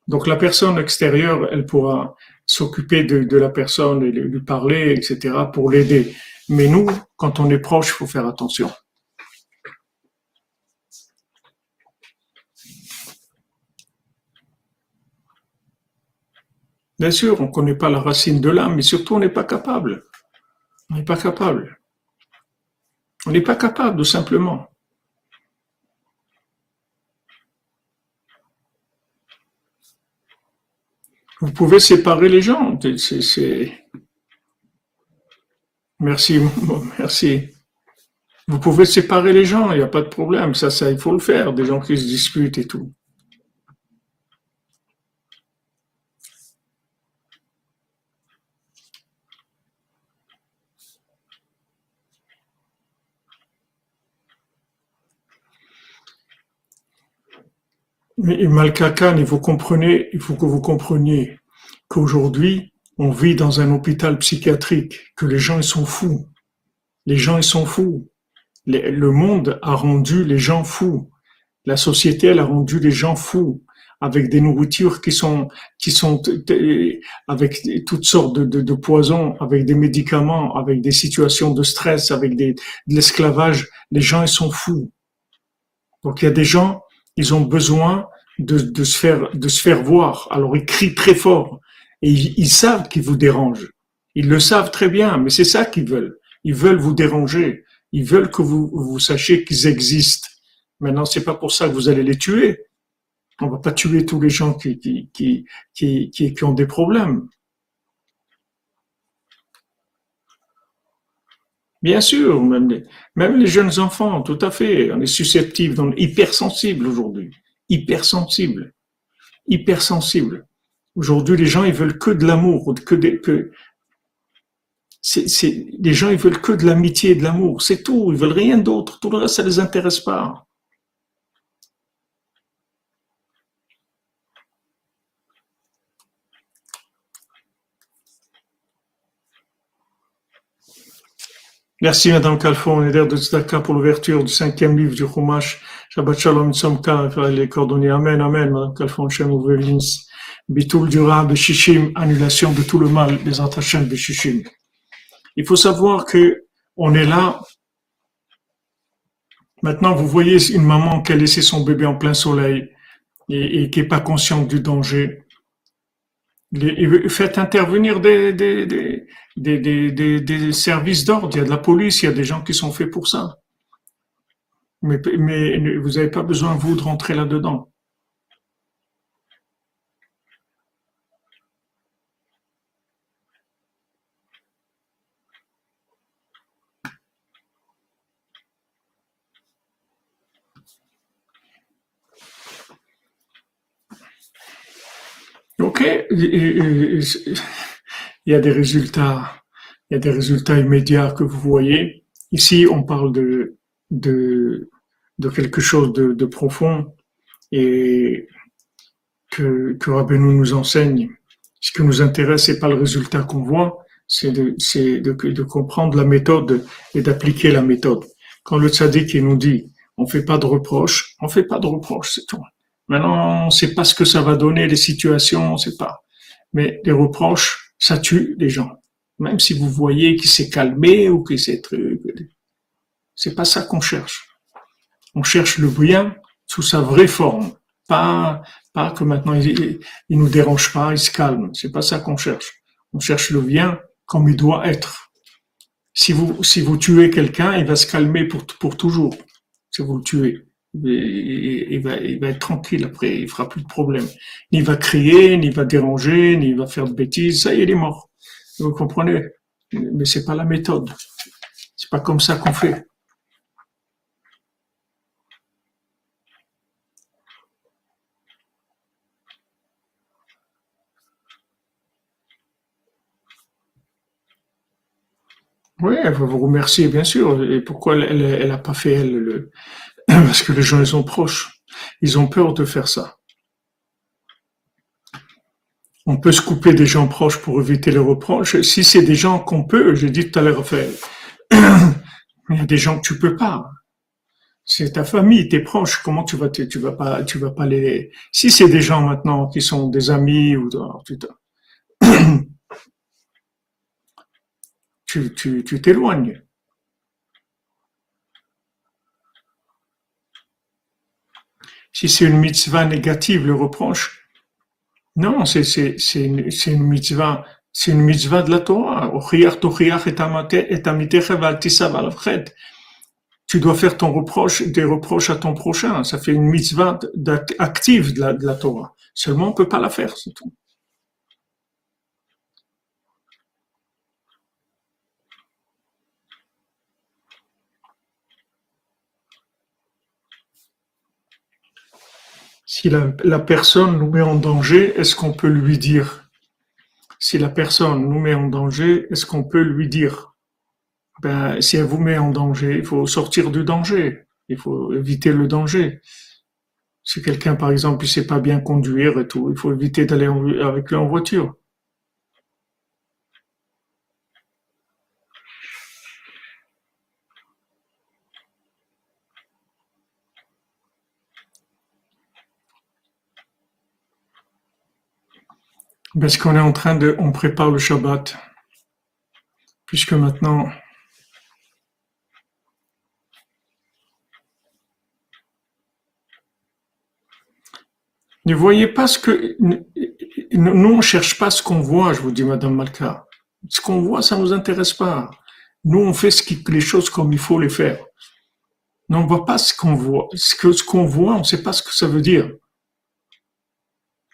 Speaker 1: Donc la personne extérieure, elle pourra s'occuper de, la personne et lui parler, etc., pour l'aider. Mais nous, quand on est proche, il faut faire attention. Bien sûr, on ne connaît pas la racine de l'âme, mais surtout on n'est pas capable. On n'est pas capable. On n'est pas capable, tout simplement. Vous pouvez séparer les gens. Merci, *laughs* merci. Vous pouvez séparer les gens, il n'y a pas de problème. Ça, ça, il faut le faire. Des gens qui se discutent et tout. Mais Malkakan, vous comprenez, il faut que vous compreniez qu'aujourd'hui, on vit dans un hôpital psychiatrique, que les gens ils sont fous. Les gens ils sont fous. Le monde a rendu les gens fous. La société elle a rendu les gens fous avec des nourritures qui sont qui sont avec toutes sortes de, de, poisons, avec des médicaments, avec des situations de stress, avec de l'esclavage. Les gens ils sont fous. Donc il y a des gens ils ont besoin de, se faire, de se faire voir. Alors ils crient très fort et ils, savent qu'ils vous dérangent. Ils le savent très bien, mais c'est ça qu'ils veulent. Ils veulent vous déranger. Ils veulent que vous, vous sachiez qu'ils existent. Maintenant, c'est pas pour ça que vous allez les tuer. On va pas tuer tous les gens qui, qui, qui, qui, qui ont des problèmes. Bien sûr, même les, jeunes enfants, tout à fait. On est susceptible, on est hypersensible aujourd'hui. Hypersensible. Hypersensible. Aujourd'hui, les gens, ils veulent que de l'amour, que des, que, les gens, ils veulent que de l'amitié et de l'amour. C'est tout. Ils veulent rien d'autre. Tout le reste, ça les intéresse pas. Merci Madame Calfon et de Tzedaka pour l'ouverture du cinquième livre du Chumash. Shabbat Shalom, sommes les cordonniers. Amen, Amen. Madame Calfon, Shem Ouvrelins. Bitul Dura, Beshishim, annulation de tout le mal, les Antachem Beshishim. Il faut savoir que on est là. Maintenant, vous voyez une maman qui a laissé son bébé en plein soleil et qui n'est pas consciente du danger faites intervenir des, des, des, des, services d'ordre. Il y a de la police, il y a des gens qui sont faits pour ça. Mais, mais vous n'avez pas besoin, vous, de rentrer là-dedans. Il y a des résultats, il y a des résultats immédiats que vous voyez. Ici, on parle de, de, quelque chose de, profond et que, que nous enseigne. Ce qui nous intéresse, c'est pas le résultat qu'on voit, c'est de, c'est de comprendre la méthode et d'appliquer la méthode. Quand le tzaddik nous dit, on fait pas de reproches, on fait pas de reproches, c'est tout. Maintenant, on ne sait pas ce que ça va donner, les situations, on ne sait pas. Mais les reproches, ça tue les gens. Même si vous voyez qu'il s'est calmé ou qu'il s'est. C'est pas ça qu'on cherche. On cherche le bien sous sa vraie forme. Pas, pas que maintenant il, il nous dérange pas, il se calme. C'est pas ça qu'on cherche. On cherche le bien comme il doit être. Si vous, si vous tuez quelqu'un, il va se calmer pour, pour toujours. Si vous le tuez il va, il va être tranquille après, il fera plus de problème. Ni va crier, ni va déranger, ni va faire de bêtises, ça y est, il est mort. Vous comprenez? Mais c'est pas la méthode. C'est pas comme ça qu'on fait. Oui, elle va vous remercier, bien sûr. Et pourquoi elle, elle, a pas fait elle le, *clears throat* parce que les gens, ils sont proches. Ils ont peur de faire ça. On peut se couper des gens proches pour éviter les reproches. Si c'est des gens qu'on peut, j'ai dit tout à l'heure, *clears throat* il y a des gens que tu peux pas. c'est ta famille, tes proches. Comment tu vas, tu vas pas, tu vas pas les. Si c'est des gens maintenant qui sont des amis ou *clears throat* tu, t'éloignes. Si c'est une mitzvah négative, le reproche, non, c'est une, une mitzvah, c'est une mitzvah de la Torah. Tu dois faire ton reproche, des reproches à ton prochain. Ça fait une mitzvah active de la, de la Torah. Seulement, on peut pas la faire, c'est tout. Si la, personne nous met en danger, est-ce qu'on peut lui dire? Si la personne nous met en danger, est-ce qu'on peut lui dire? Ben, Si elle vous met en danger, il faut sortir du danger. Il faut éviter le danger. Si quelqu'un, par exemple, il sait pas bien conduire et tout, il faut éviter d'aller avec lui en voiture. Parce qu'on est en train de, on prépare le Shabbat, puisque maintenant, ne voyez pas ce que, nous on cherche pas ce qu'on voit, je vous dis Madame Malka. Ce qu'on voit, ça nous intéresse pas. Nous on fait les choses comme il faut les faire. Non, on voit pas ce qu'on voit. Ce qu'on voit, on sait pas ce que ça veut dire.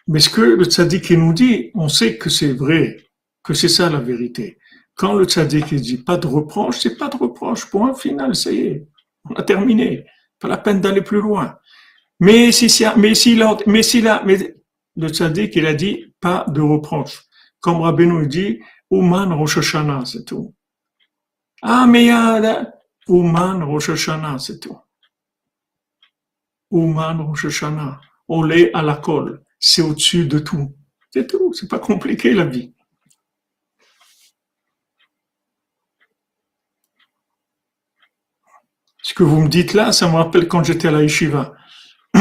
Speaker 1: Mais ce que le tzaddik nous dit, on sait que c'est vrai, que c'est ça la vérité. Quand le tzaddik dit pas de reproche, c'est pas de reproche. Point final, ça y est. On a terminé. Pas la peine d'aller plus loin. Mais si, mais si, mais si là, mais le tzaddik, il a dit pas de reproche. Comme Rabbeinu dit, Ouman Rosh Hashanah, c'est tout. Ah, mais il Ouman Rosh Hashanah, c'est tout. Ouman Rosh Hashanah. Olé à la colle c'est au-dessus de tout. C'est tout, c'est pas compliqué la vie. Ce que vous me dites là, ça me rappelle quand j'étais à la yeshiva. *clears throat*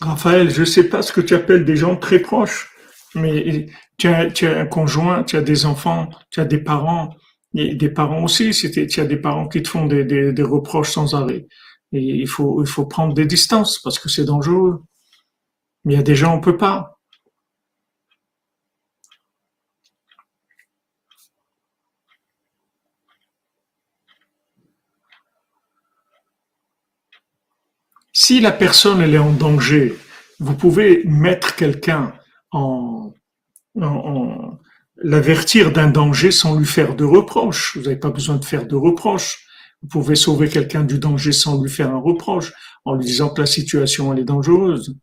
Speaker 1: Raphaël, je ne sais pas ce que tu appelles des gens très proches, mais tu as, un conjoint, tu as des enfants, tu as des parents, et des parents aussi, tu as des parents qui te font des, reproches sans arrêt. Il faut, il faut prendre des distances parce que c'est dangereux. Mais il y a des gens, on peut pas. Si la personne elle est en danger, vous pouvez mettre quelqu'un en, en l'avertir d'un danger sans lui faire de reproches. Vous n'avez pas besoin de faire de reproches. Vous pouvez sauver quelqu'un du danger sans lui faire un reproche, en lui disant que la situation elle est dangereuse.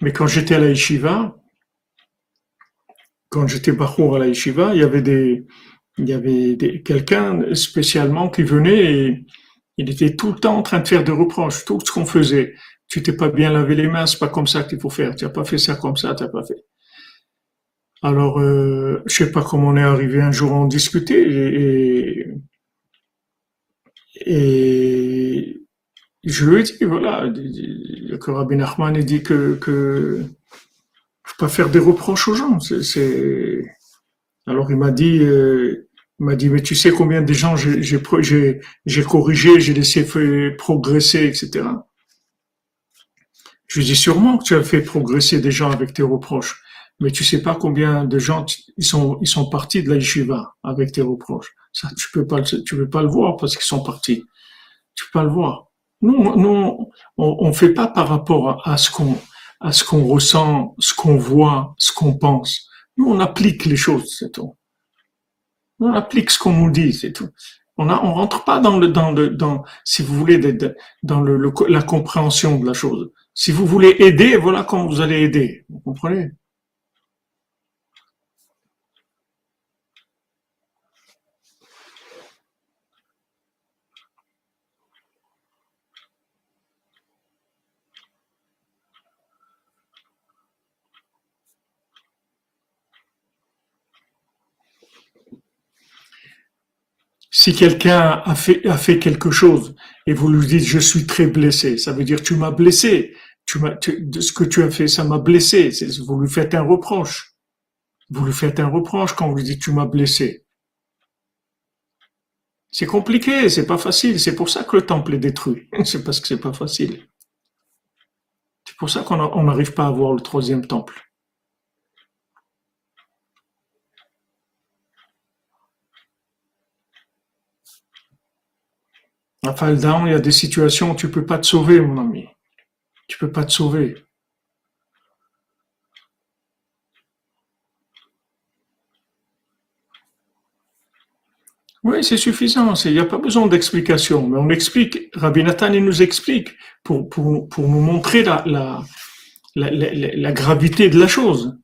Speaker 1: Mais quand j'étais à la yeshiva, quand j'étais bachour à la yeshiva, il y avait des, il y avait quelqu'un spécialement qui venait et il était tout le temps en train de faire des reproches, tout ce qu'on faisait tu t'es pas bien lavé les mains, c'est pas comme ça qu'il faut faire. Tu n'as pas fait ça comme ça, tu n'as pas fait. Alors, euh, je sais pas comment on est arrivé un jour à en discuter et, je lui ai dit, voilà, que Rabbi Nachman a dit que, que faut pas faire des reproches aux gens. Alors il m'a dit, euh, il m'a dit, mais tu sais combien de gens j'ai, j'ai, j'ai corrigé, j'ai laissé progresser, etc. Je dis sûrement que tu as fait progresser des gens avec tes reproches, mais tu sais pas combien de gens ils sont ils sont partis de la yeshiva avec tes reproches. Ça tu peux pas tu peux pas le voir parce qu'ils sont partis. Tu peux pas le voir. Nous nous on, on fait pas par rapport à, ce qu'on à ce qu'on ressent, ce qu'on voit, ce qu'on pense. Nous on applique les choses, c'est tout. On applique ce qu'on nous dit, c'est tout. On a, on rentre pas dans le, dans le, dans, si vous voulez, dans le, la compréhension de la chose. Si vous voulez aider, voilà comment vous allez aider. Vous comprenez? Si quelqu'un a fait, quelque chose et vous lui dites je suis très blessé, ça veut dire tu m'as blessé. Tu m'as, de ce que tu as fait, ça m'a blessé. Vous lui faites un reproche. Vous lui faites un reproche quand vous lui dites tu m'as blessé. C'est compliqué, c'est pas facile. C'est pour ça que le temple est détruit. *laughs* C'est parce que c'est pas facile. C'est pour ça qu'on n'arrive pas à voir le troisième temple. À il y a des situations où tu peux pas te sauver, mon ami. Tu peux pas te sauver. Oui, c'est suffisant. Il n'y a pas besoin d'explication. Mais on explique. Rabbi Nathan, il nous explique pour, pour, pour nous montrer la, la, la, la gravité de la chose.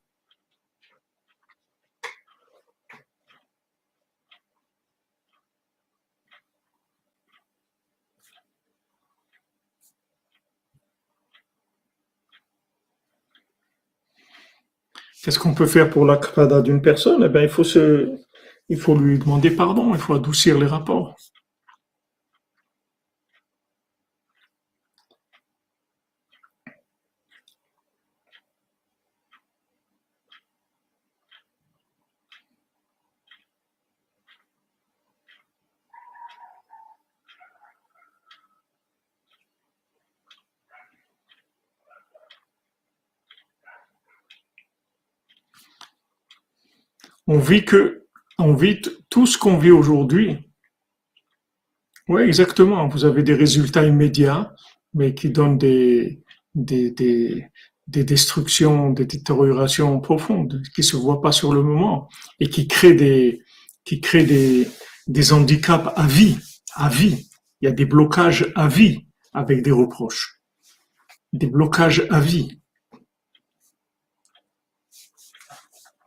Speaker 1: Qu'est-ce qu'on peut faire pour la d'une personne? Eh bien, il faut se, il faut lui demander pardon, il faut adoucir les rapports. On vit que, on vit tout ce qu'on vit aujourd'hui. Oui, exactement. Vous avez des résultats immédiats, mais qui donnent des, des, des, des destructions, des détériorations profondes, qui se voient pas sur le moment et qui créent des, qui créent des, des handicaps à vie, à vie. Il y a des blocages à vie avec des reproches. Des blocages à vie.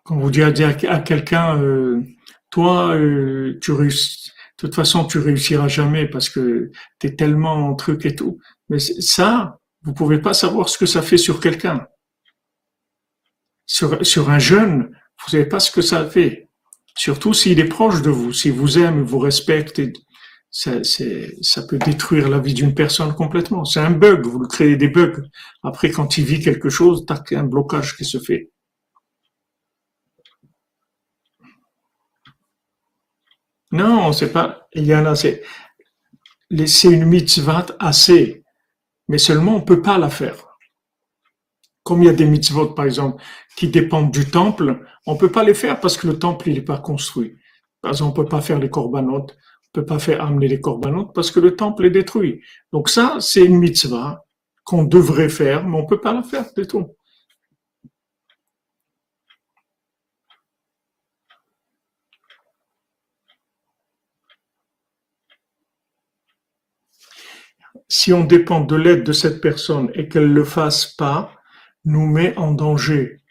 Speaker 1: Quand vous dites à, quelqu'un, euh, toi, euh, tu réussis, de toute façon, tu réussiras jamais parce que tu es tellement en truc et tout. Mais ça, vous pouvez pas savoir ce que ça fait sur quelqu'un. Sur, sur un jeune, vous savez pas ce que ça fait. Surtout s'il est proche de vous, s'il vous aime, vous respecte, ça, ça peut détruire la vie d'une personne complètement. C'est un bug, vous créez des bugs. Après, quand il vit quelque chose, tac, un blocage qui se fait. Non, c'est pas, il y en a, c'est, c'est une mitzvah assez, mais seulement on peut pas la faire. Comme il y a des mitzvot, par exemple, qui dépendent du temple, on peut pas les faire parce que le temple, il est pas construit. Par exemple, on peut pas faire les corbanotes, on peut pas faire amener les corbanotes parce que le temple est détruit. Donc ça, c'est une mitzvah qu'on devrait faire, mais on peut pas la faire, c'est tout. Si on dépend de l'aide de cette personne et qu'elle ne le fasse pas, nous met en danger.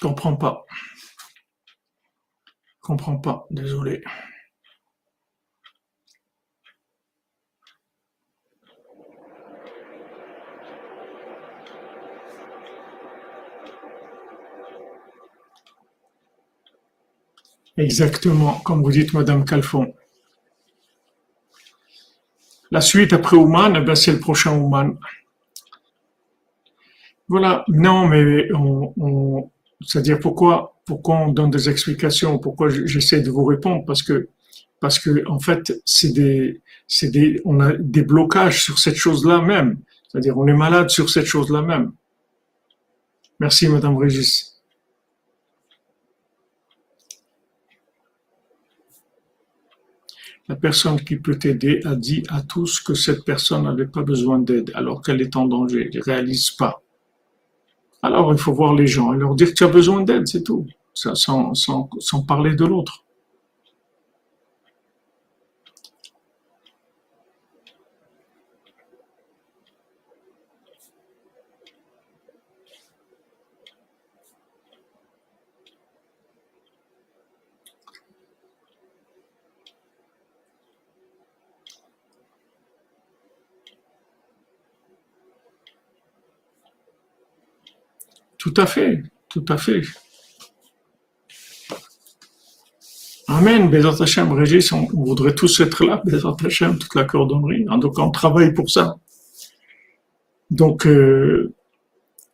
Speaker 1: Comprends pas. Comprends pas, désolé. Exactement, comme vous dites, Madame Calfon. La suite après Ouman, eh ben, c'est le prochain Ouman. Voilà, non, mais on, c'est-à-dire pourquoi, pourquoi on donne des explications, pourquoi j'essaie de vous répondre, parce que, parce que en fait, c'est des, c'est des, on a des blocages sur cette chose-là même. C'est-à-dire, on est malade sur cette chose-là même. Merci, Madame Régis. La personne qui peut t'aider a dit à tous que cette personne n'avait pas besoin d'aide alors qu'elle est en danger, ne réalise pas. Alors il faut voir les gens et leur dire tu as besoin d'aide, c'est tout, sans, sans parler de l'autre. Tout à fait, tout à fait. Amen, Bézat Hashem, Régis, on voudrait tous être là, Bézat Hashem, toute la cordonnerie. Donc on travaille pour ça. Donc, euh,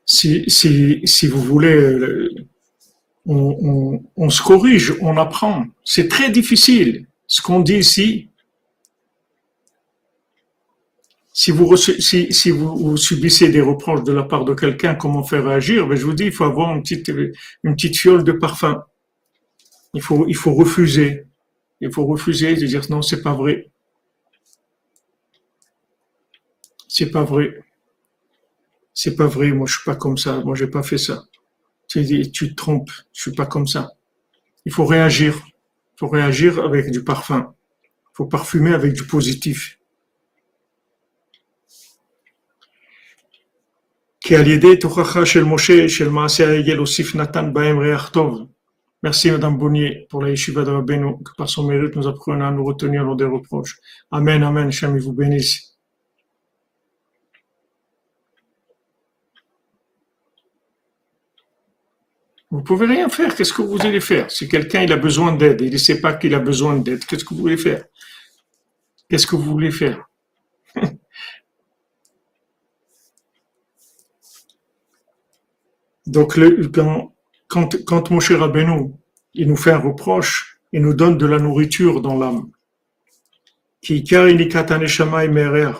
Speaker 1: si, si, si vous voulez, euh, on, on se corrige, on apprend. C'est très difficile. Ce qu'on dit ici, si vous, si, si vous, subissez des reproches de la part de quelqu'un, comment faire réagir? Ben Je vous dis, il faut avoir une petite, une petite fiole de parfum. Il faut, il faut refuser. Il faut refuser de dire non, c'est pas vrai. C'est pas vrai. C'est pas vrai. Moi, je suis pas comme ça. Moi, j'ai pas fait ça. Tu, tu te trompes. Je suis pas comme ça. Il faut réagir. Il faut réagir avec du parfum. Il faut parfumer avec du positif. Merci Madame Bonnier pour la yeshiva de Rabbeinu, que par son mérite nous apprenons à nous retenir lors des reproches. Amen, Amen, Shem vous bénisse. Vous pouvez rien faire, qu'est-ce que vous allez faire? Si quelqu'un il a besoin d'aide, il ne sait pas qu'il a besoin d'aide, qu'est-ce que vous voulez faire? Qu'est-ce que vous voulez faire? *laughs* Donc, quand, quand, quand Moshe il nous fait un reproche, il nous donne de la nourriture dans l'âme.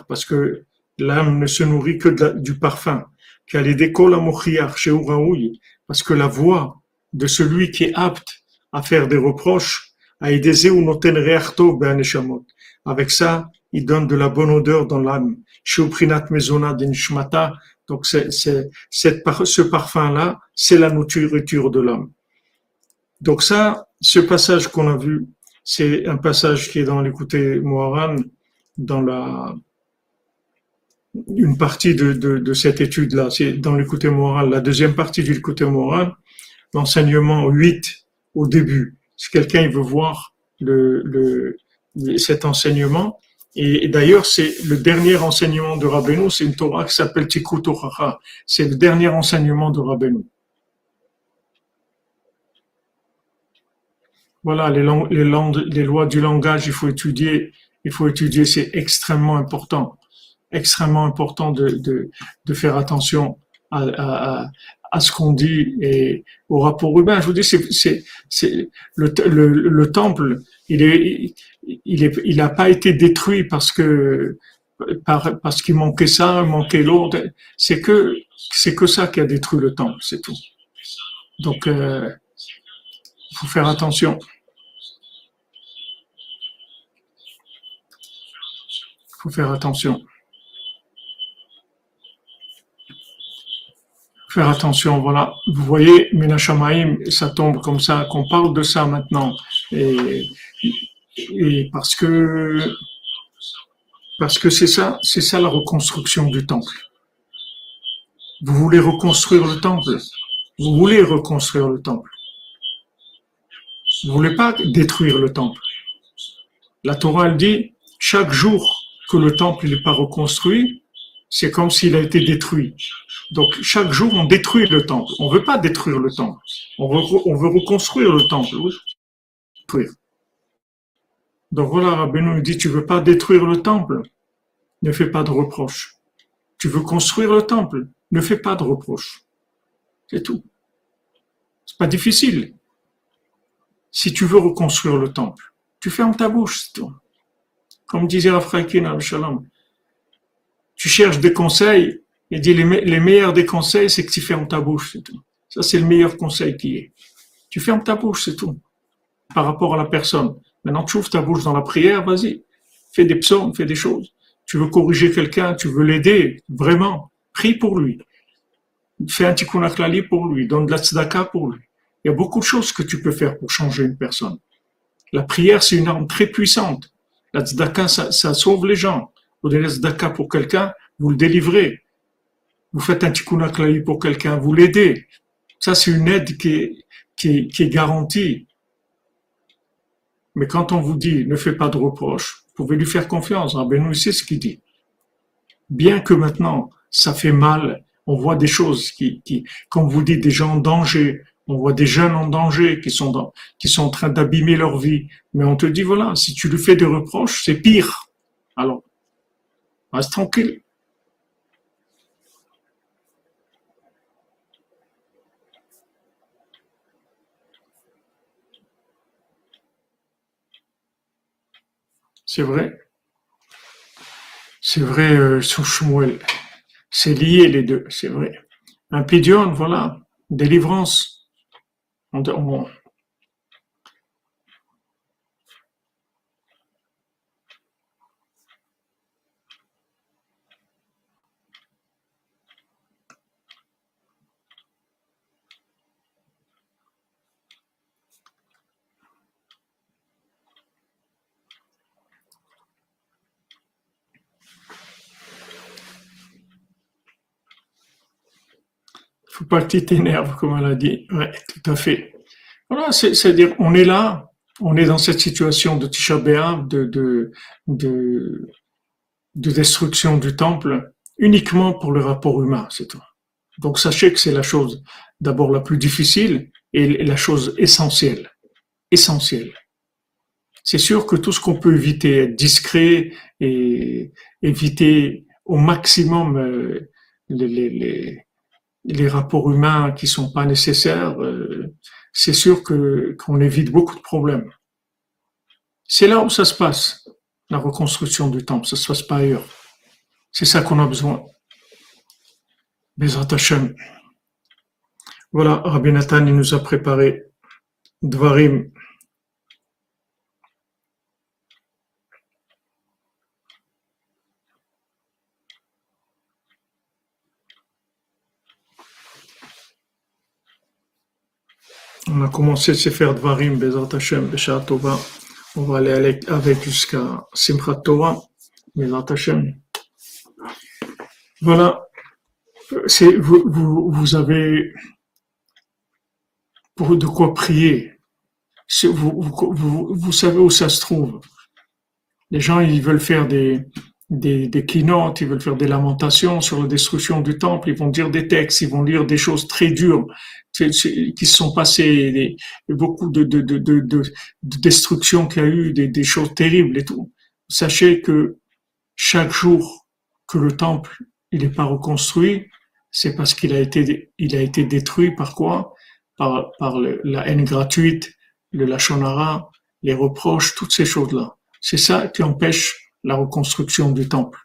Speaker 1: Parce que l'âme ne se nourrit que du parfum. Parce que la voix de celui qui est apte à faire des reproches, avec ça, il donne de la bonne odeur dans l'âme. Donc, c'est, ce parfum-là, c'est la nourriture de l'homme. Donc ça, ce passage qu'on a vu, c'est un passage qui est dans l'écouté Moharan, dans la une partie de, cette étude-là, c'est dans l'écouté moral, la deuxième partie du l'écouté moral, l'enseignement 8 au début. Si quelqu'un veut voir cet enseignement, et, d'ailleurs, c'est le dernier enseignement de Rabbeinu, c'est une Torah qui s'appelle Tikkut Torah. C'est le dernier enseignement de Rabbeinu. Voilà, les, lois du langage, il faut étudier, il faut étudier, c'est extrêmement important, extrêmement important de, faire attention à, ce qu'on dit et au rapport humain. Je vous dis, c'est, le temple, il est, il est, il n'a pas été détruit parce que par, parce qu'il manquait ça, manquait l'autre. C'est que c'est que ça qui a détruit le temple, c'est tout. Donc, euh, il faut faire attention. Faut faire attention. Faire attention, voilà. Vous voyez, Menachamaim, ça tombe comme ça, qu'on parle de ça maintenant. Et et parce que parce que c'est ça, c'est ça la reconstruction du temple. Vous voulez reconstruire le temple, vous voulez reconstruire le temple. Vous voulez pas détruire le temple. La Torah elle dit chaque jour que le temple n'est pas reconstruit, c'est comme s'il a été détruit. Donc chaque jour on détruit le temple. On veut pas détruire le temple. On veut, on veut reconstruire le temple. Donc voilà, Rabbeinu dit, tu veux pas détruire le temple, ne fais pas de reproches. Tu veux construire le temple, ne fais pas de reproches. C'est tout. C'est pas difficile. Si tu veux reconstruire le temple, tu fermes ta bouche, c'est tout. Comme disait Rafraïkin Shalom. Tu cherches des conseils, et dit les, les meilleurs des conseils, c'est que tu fermes ta bouche, c'est tout. Ça, c'est le meilleur conseil qui est. Tu fermes ta bouche, c'est tout. Par rapport à la personne. Maintenant, tu ouvres ta bouche dans la prière, vas-y. Fais des psaumes, fais des choses. Tu veux corriger quelqu'un, tu veux l'aider, vraiment. Prie pour lui. Fais un tikkun pour lui. Donne de la tzedaka pour lui. Il y a beaucoup de choses que tu peux faire pour changer une personne. La prière, c'est une arme très puissante. La tzedaka, ça, sauve les gens. Vous donnez la tzedaka pour quelqu'un, vous le délivrez. Vous faites un tikkun pour quelqu'un, vous l'aidez. Ça, c'est une aide qui est garantie. Mais quand on vous dit ne fais pas de reproches, vous pouvez lui faire confiance. Rabbeinu sait ce qu'il dit. Bien que maintenant, ça fait mal, on voit des choses qui, comme vous dites, des gens en danger, On voit des jeunes en danger qui sont qui sont en train d'abîmer leur vie. Mais on te dit, voilà, si tu lui fais des reproches, c'est pire. Alors, reste tranquille. C'est vrai. C'est vrai, euh, C'est lié les deux, c'est vrai. Un pidion, voilà, délivrance. On, tu t'énerves, comme elle a dit. Ouais, tout à fait. Voilà, c'est-à-dire, on est là, on est dans cette situation de Tisha de, de, de, de destruction du temple, uniquement pour le rapport humain, c'est tout. Donc sachez que c'est la chose d'abord la plus difficile et la chose essentielle. Essentielle. C'est sûr que tout ce qu'on peut éviter, être discret et éviter au maximum euh, les, les rapports humains qui sont pas nécessaires, euh, c'est sûr que qu'on évite beaucoup de problèmes. C'est là où ça se passe, la reconstruction du temple, ça se passe pas ailleurs. C'est ça qu'on a besoin. Hashem. Voilà, Rabbi Nathan, il nous a préparé Dvarim On a commencé à faire Dvarim, Bezat Hashem, Beshat Tova. On va aller avec jusqu'à Simchat Torah, Bezat Hashem. Voilà. C'est, vous, avez pour de quoi prier. Vous, savez où ça se trouve. Les gens, ils veulent faire des, des, des ils veulent faire des lamentations sur la destruction du temple, ils vont dire des textes, ils vont lire des choses très dures qui se sont passées, beaucoup de, de, de, de, de destruction qu'il y a eu, des, des choses terribles et tout. Sachez que chaque jour que le temple il n'est pas reconstruit, c'est parce qu'il a été il a été détruit par quoi? Par par la haine gratuite, le lachonara, les reproches, toutes ces choses-là. C'est ça qui empêche la reconstruction du temple.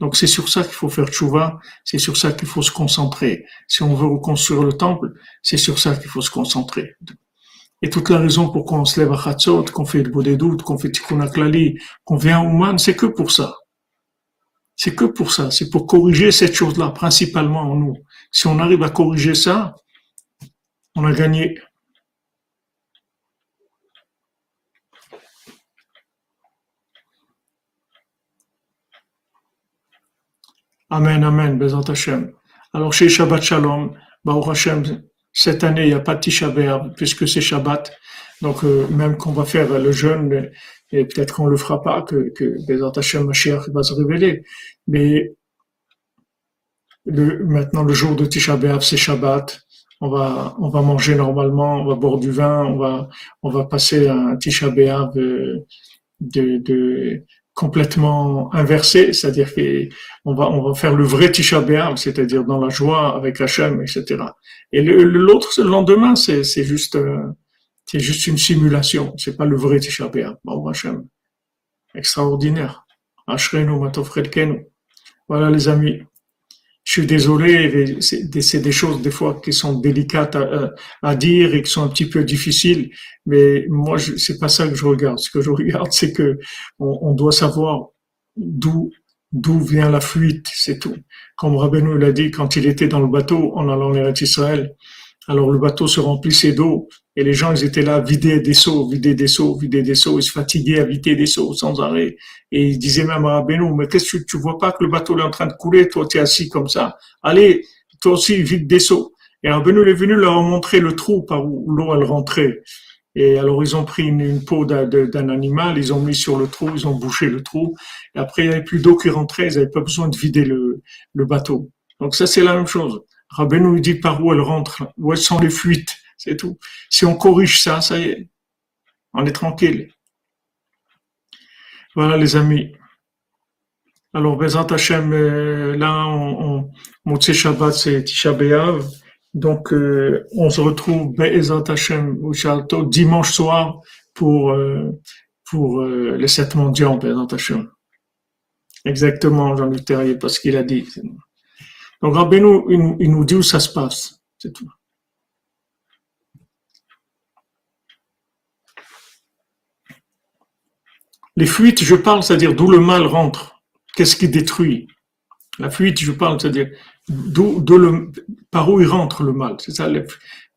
Speaker 1: Donc c'est sur ça qu'il faut faire tchouva, c'est sur ça qu'il faut se concentrer. Si on veut reconstruire le temple, c'est sur ça qu'il faut se concentrer. Et toute la raison pourquoi on se lève à Chatzot, qu'on fait le doutes, qu'on fait Tikkun Klali, qu'on vient à Ouman, c'est que pour ça. C'est que pour ça. C'est pour corriger cette chose-là, principalement en nous. Si on arrive à corriger ça, on a gagné. Amen, Amen, Bezat Hashem. Alors chez Shabbat Shalom, Baruch Hashem, cette année, il n'y a pas de Tisha puisque c'est Shabbat. Donc euh, même qu'on va faire le jeûne, et peut-être qu'on le fera pas, que, que Bezat Hashem Mashiach va se révéler. Mais maintenant, le jour de Tisha c'est Shabbat. On va, on va manger normalement, on va boire du vin, on va, on va passer un Tisha B'Av euh, de, complètement inversé, c'est-à-dire qu'on va, on va faire le vrai Tisha c'est-à-dire dans la joie avec Hachem, etc. Et l'autre, le, lendemain, c'est juste, euh, c'est juste une simulation, c'est pas le vrai Tisha B'Av. Hachem, extraordinaire. Voilà les amis je suis désolé, c'est des choses des fois qui sont délicates à, dire et qui sont un petit peu difficiles, mais moi, c'est pas ça que je regarde. Ce que je regarde, c'est que on, doit savoir d'où d'où vient la fuite, c'est tout. Comme Rabbeinu l'a dit quand il était dans le bateau en allant vers Israël, alors le bateau se remplissait d'eau et les gens, ils étaient là, vider des seaux, vider des seaux, vider des seaux, ils se fatiguaient à vider des seaux sans arrêt. Et ils disaient même à Benoît, mais qu'est-ce que tu, vois pas que le bateau est en train de couler, toi tu es assis comme ça. Allez, toi aussi, vide des seaux. Et Rabbeinu est venu leur montrer le trou par où l'eau elle rentrait. Et alors ils ont pris une, peau d'un animal, ils ont mis sur le trou, ils ont bouché le trou. Et après il n'y avait plus d'eau qui rentrait, ils n'avaient pas besoin de vider le, le bateau. Donc ça c'est la même chose. Rabbi nous dit par où elles rentrent, où elles sont les fuites, c'est tout. Si on corrige ça, ça y est, on est tranquille. Voilà les amis. Alors, Bezat Hashem, euh, là, on, on, Shabbat, c'est Tisha. Donc, euh, on se retrouve Bezat Hashem, dimanche soir pour, euh, pour les sept mondiaux, Bezat Hashem. Exactement, Jean-Luc Terrier, parce qu'il a dit. Donc, Rabbeinu, il, il nous dit où ça se passe. C'est tout. Les fuites, je parle, c'est-à-dire d'où le mal rentre. Qu'est-ce qui détruit? La fuite, je parle, c'est-à-dire d'où, par où il rentre le mal. C'est ça.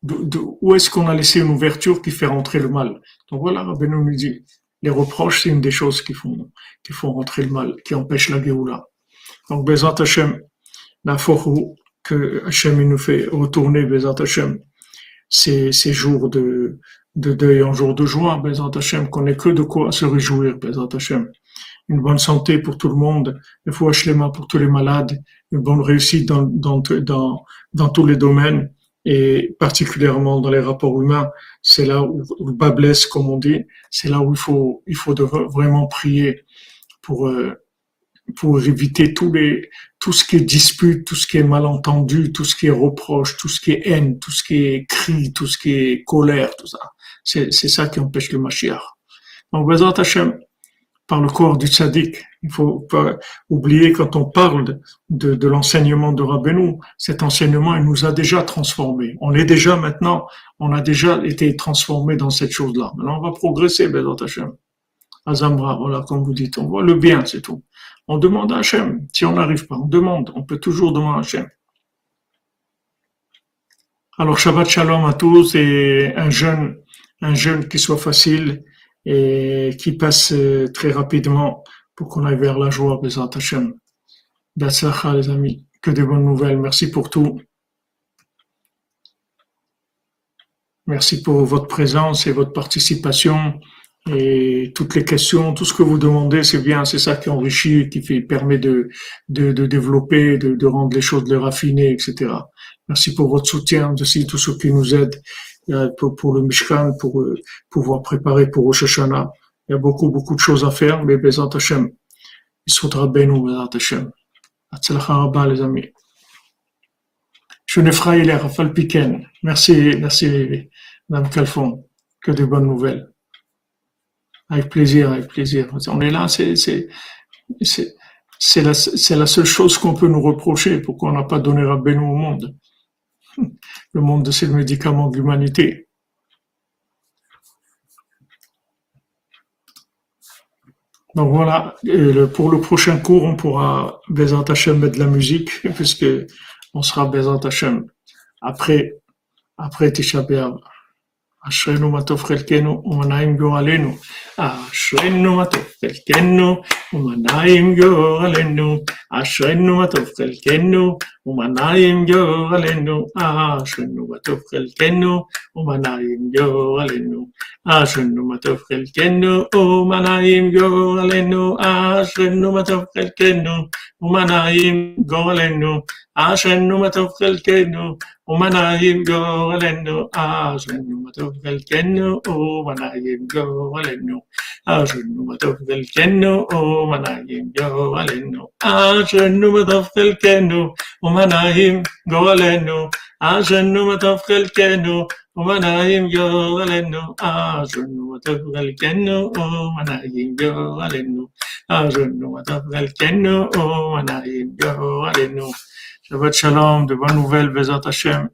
Speaker 1: où est-ce qu'on a laissé une ouverture qui fait rentrer le mal? Donc voilà, Rabbeinu nous dit, les reproches, c'est une des choses qui font, qui font rentrer le mal, qui empêche la Géoula. Donc, Bezat Hashem, la que Hashem nous fait retourner, Bezat Hashem, ces, ces jours de, de deuil en jour de joie, Bezat Hashem, qu'on n'ait que de quoi se réjouir, Bezat Hashem. Une bonne santé pour tout le monde, une fois pour tous les malades, une bonne réussite dans, dans, dans, dans tous les domaines, et particulièrement dans les rapports humains, c'est là où, le bas blesse, comme on dit, c'est là où il faut, il faut vraiment prier pour, euh, pour éviter tous les, tout ce qui est dispute, tout ce qui est malentendu, tout ce qui est reproche, tout ce qui est haine, tout ce qui est cri, tout ce qui est colère, tout ça. C'est, c'est ça qui empêche le Mashiach. Donc, Bezat Hashem, par le corps du tzaddik, il faut pas oublier quand on parle de, de l'enseignement de Rabbeinu, cet enseignement, il nous a déjà transformés. On est déjà maintenant, on a déjà été transformé dans cette chose-là. Maintenant, on va progresser, Bezat Hashem. Azamra, voilà, comme vous dites, on voit le bien, c'est tout. On demande à Hachem. Si on n'arrive pas, on demande. On peut toujours demander à Hachem. Alors, Shabbat Shalom à tous et un jeûne, un jeûne qui soit facile et qui passe euh, très rapidement pour qu'on aille vers la joie, Bezat Hachem. les amis. Que de bonnes nouvelles. Merci pour tout. Merci pour votre présence et votre participation. Et toutes les questions, tout ce que vous demandez, c'est bien, c'est ça qui enrichit, qui permet de, de, de développer, de, de, rendre les choses, de les raffiner, etc. Merci pour votre soutien, aussi tous ceux qui nous aident euh, pour, pour le Mishkan, pour euh, pouvoir préparer pour Rosh. Il y a beaucoup, beaucoup de choses à faire, mais Bezat Hashem, il sera béni, Bezat Hashem. les amis. Je ne ferai Rafal Piken. Merci, merci, Madame Calfon. Que de bonnes nouvelles. Avec plaisir, avec plaisir. On est là, c'est, la, la seule chose qu'on peut nous reprocher, pourquoi on n'a pas donné Rabbeinu au monde. Le monde, c'est le médicament de l'humanité. Donc voilà, pour le prochain cours, on pourra Bezant Hashem mettre de la musique, *laughs* puisque on sera Bezant Hashem après, après. אשרינו מה טוב חלקנו ומנעים גורלנו. אשרינו מה טוב חלקנו ומנעים גורלנו. אשרינו מה טוב חלקנו ומנעים גורלנו. אשרינו מה טוב חלקנו ומנעים גורלנו. אשרינו מה טוב חלקנו ומנעים גורלנו. אשרינו מה טוב חלקנו ומנעים גורלנו. אשרינו מה טוב חלקנו ومنايم جولنو أجنو متوفل كنو ومنايم جولنو أجنو متوفل كنو ومنايم جولنو أجنو متوفل كنو ومنايم جولنو أجنو متوفل كنو ومنايم جولنو أجنو متوفل كنو ومنايم جولنو أجنو متوفل كنو ومنايم جولنو Shabbat Shalom, de bonnes nouvelles, Bezat Hashem.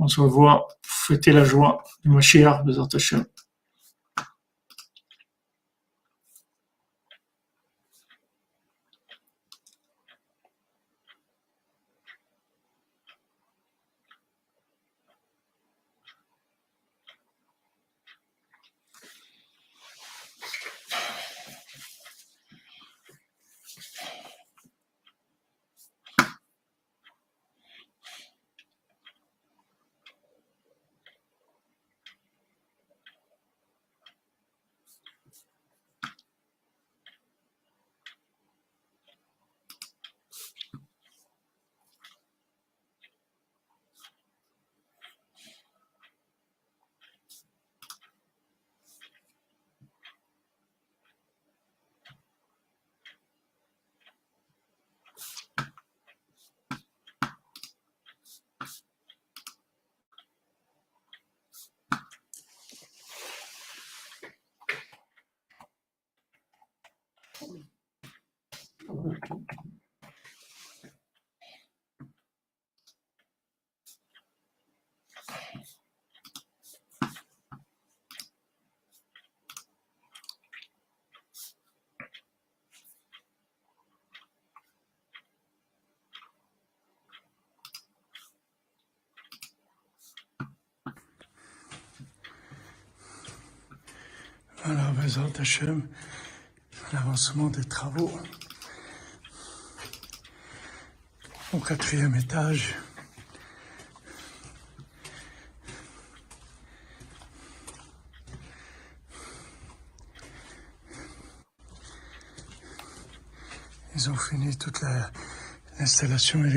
Speaker 1: On se revoit pour fêter la joie du Mashiach, Bezat Hashem. L'avancement des travaux au quatrième étage. Ils ont fini toute l'installation électrique.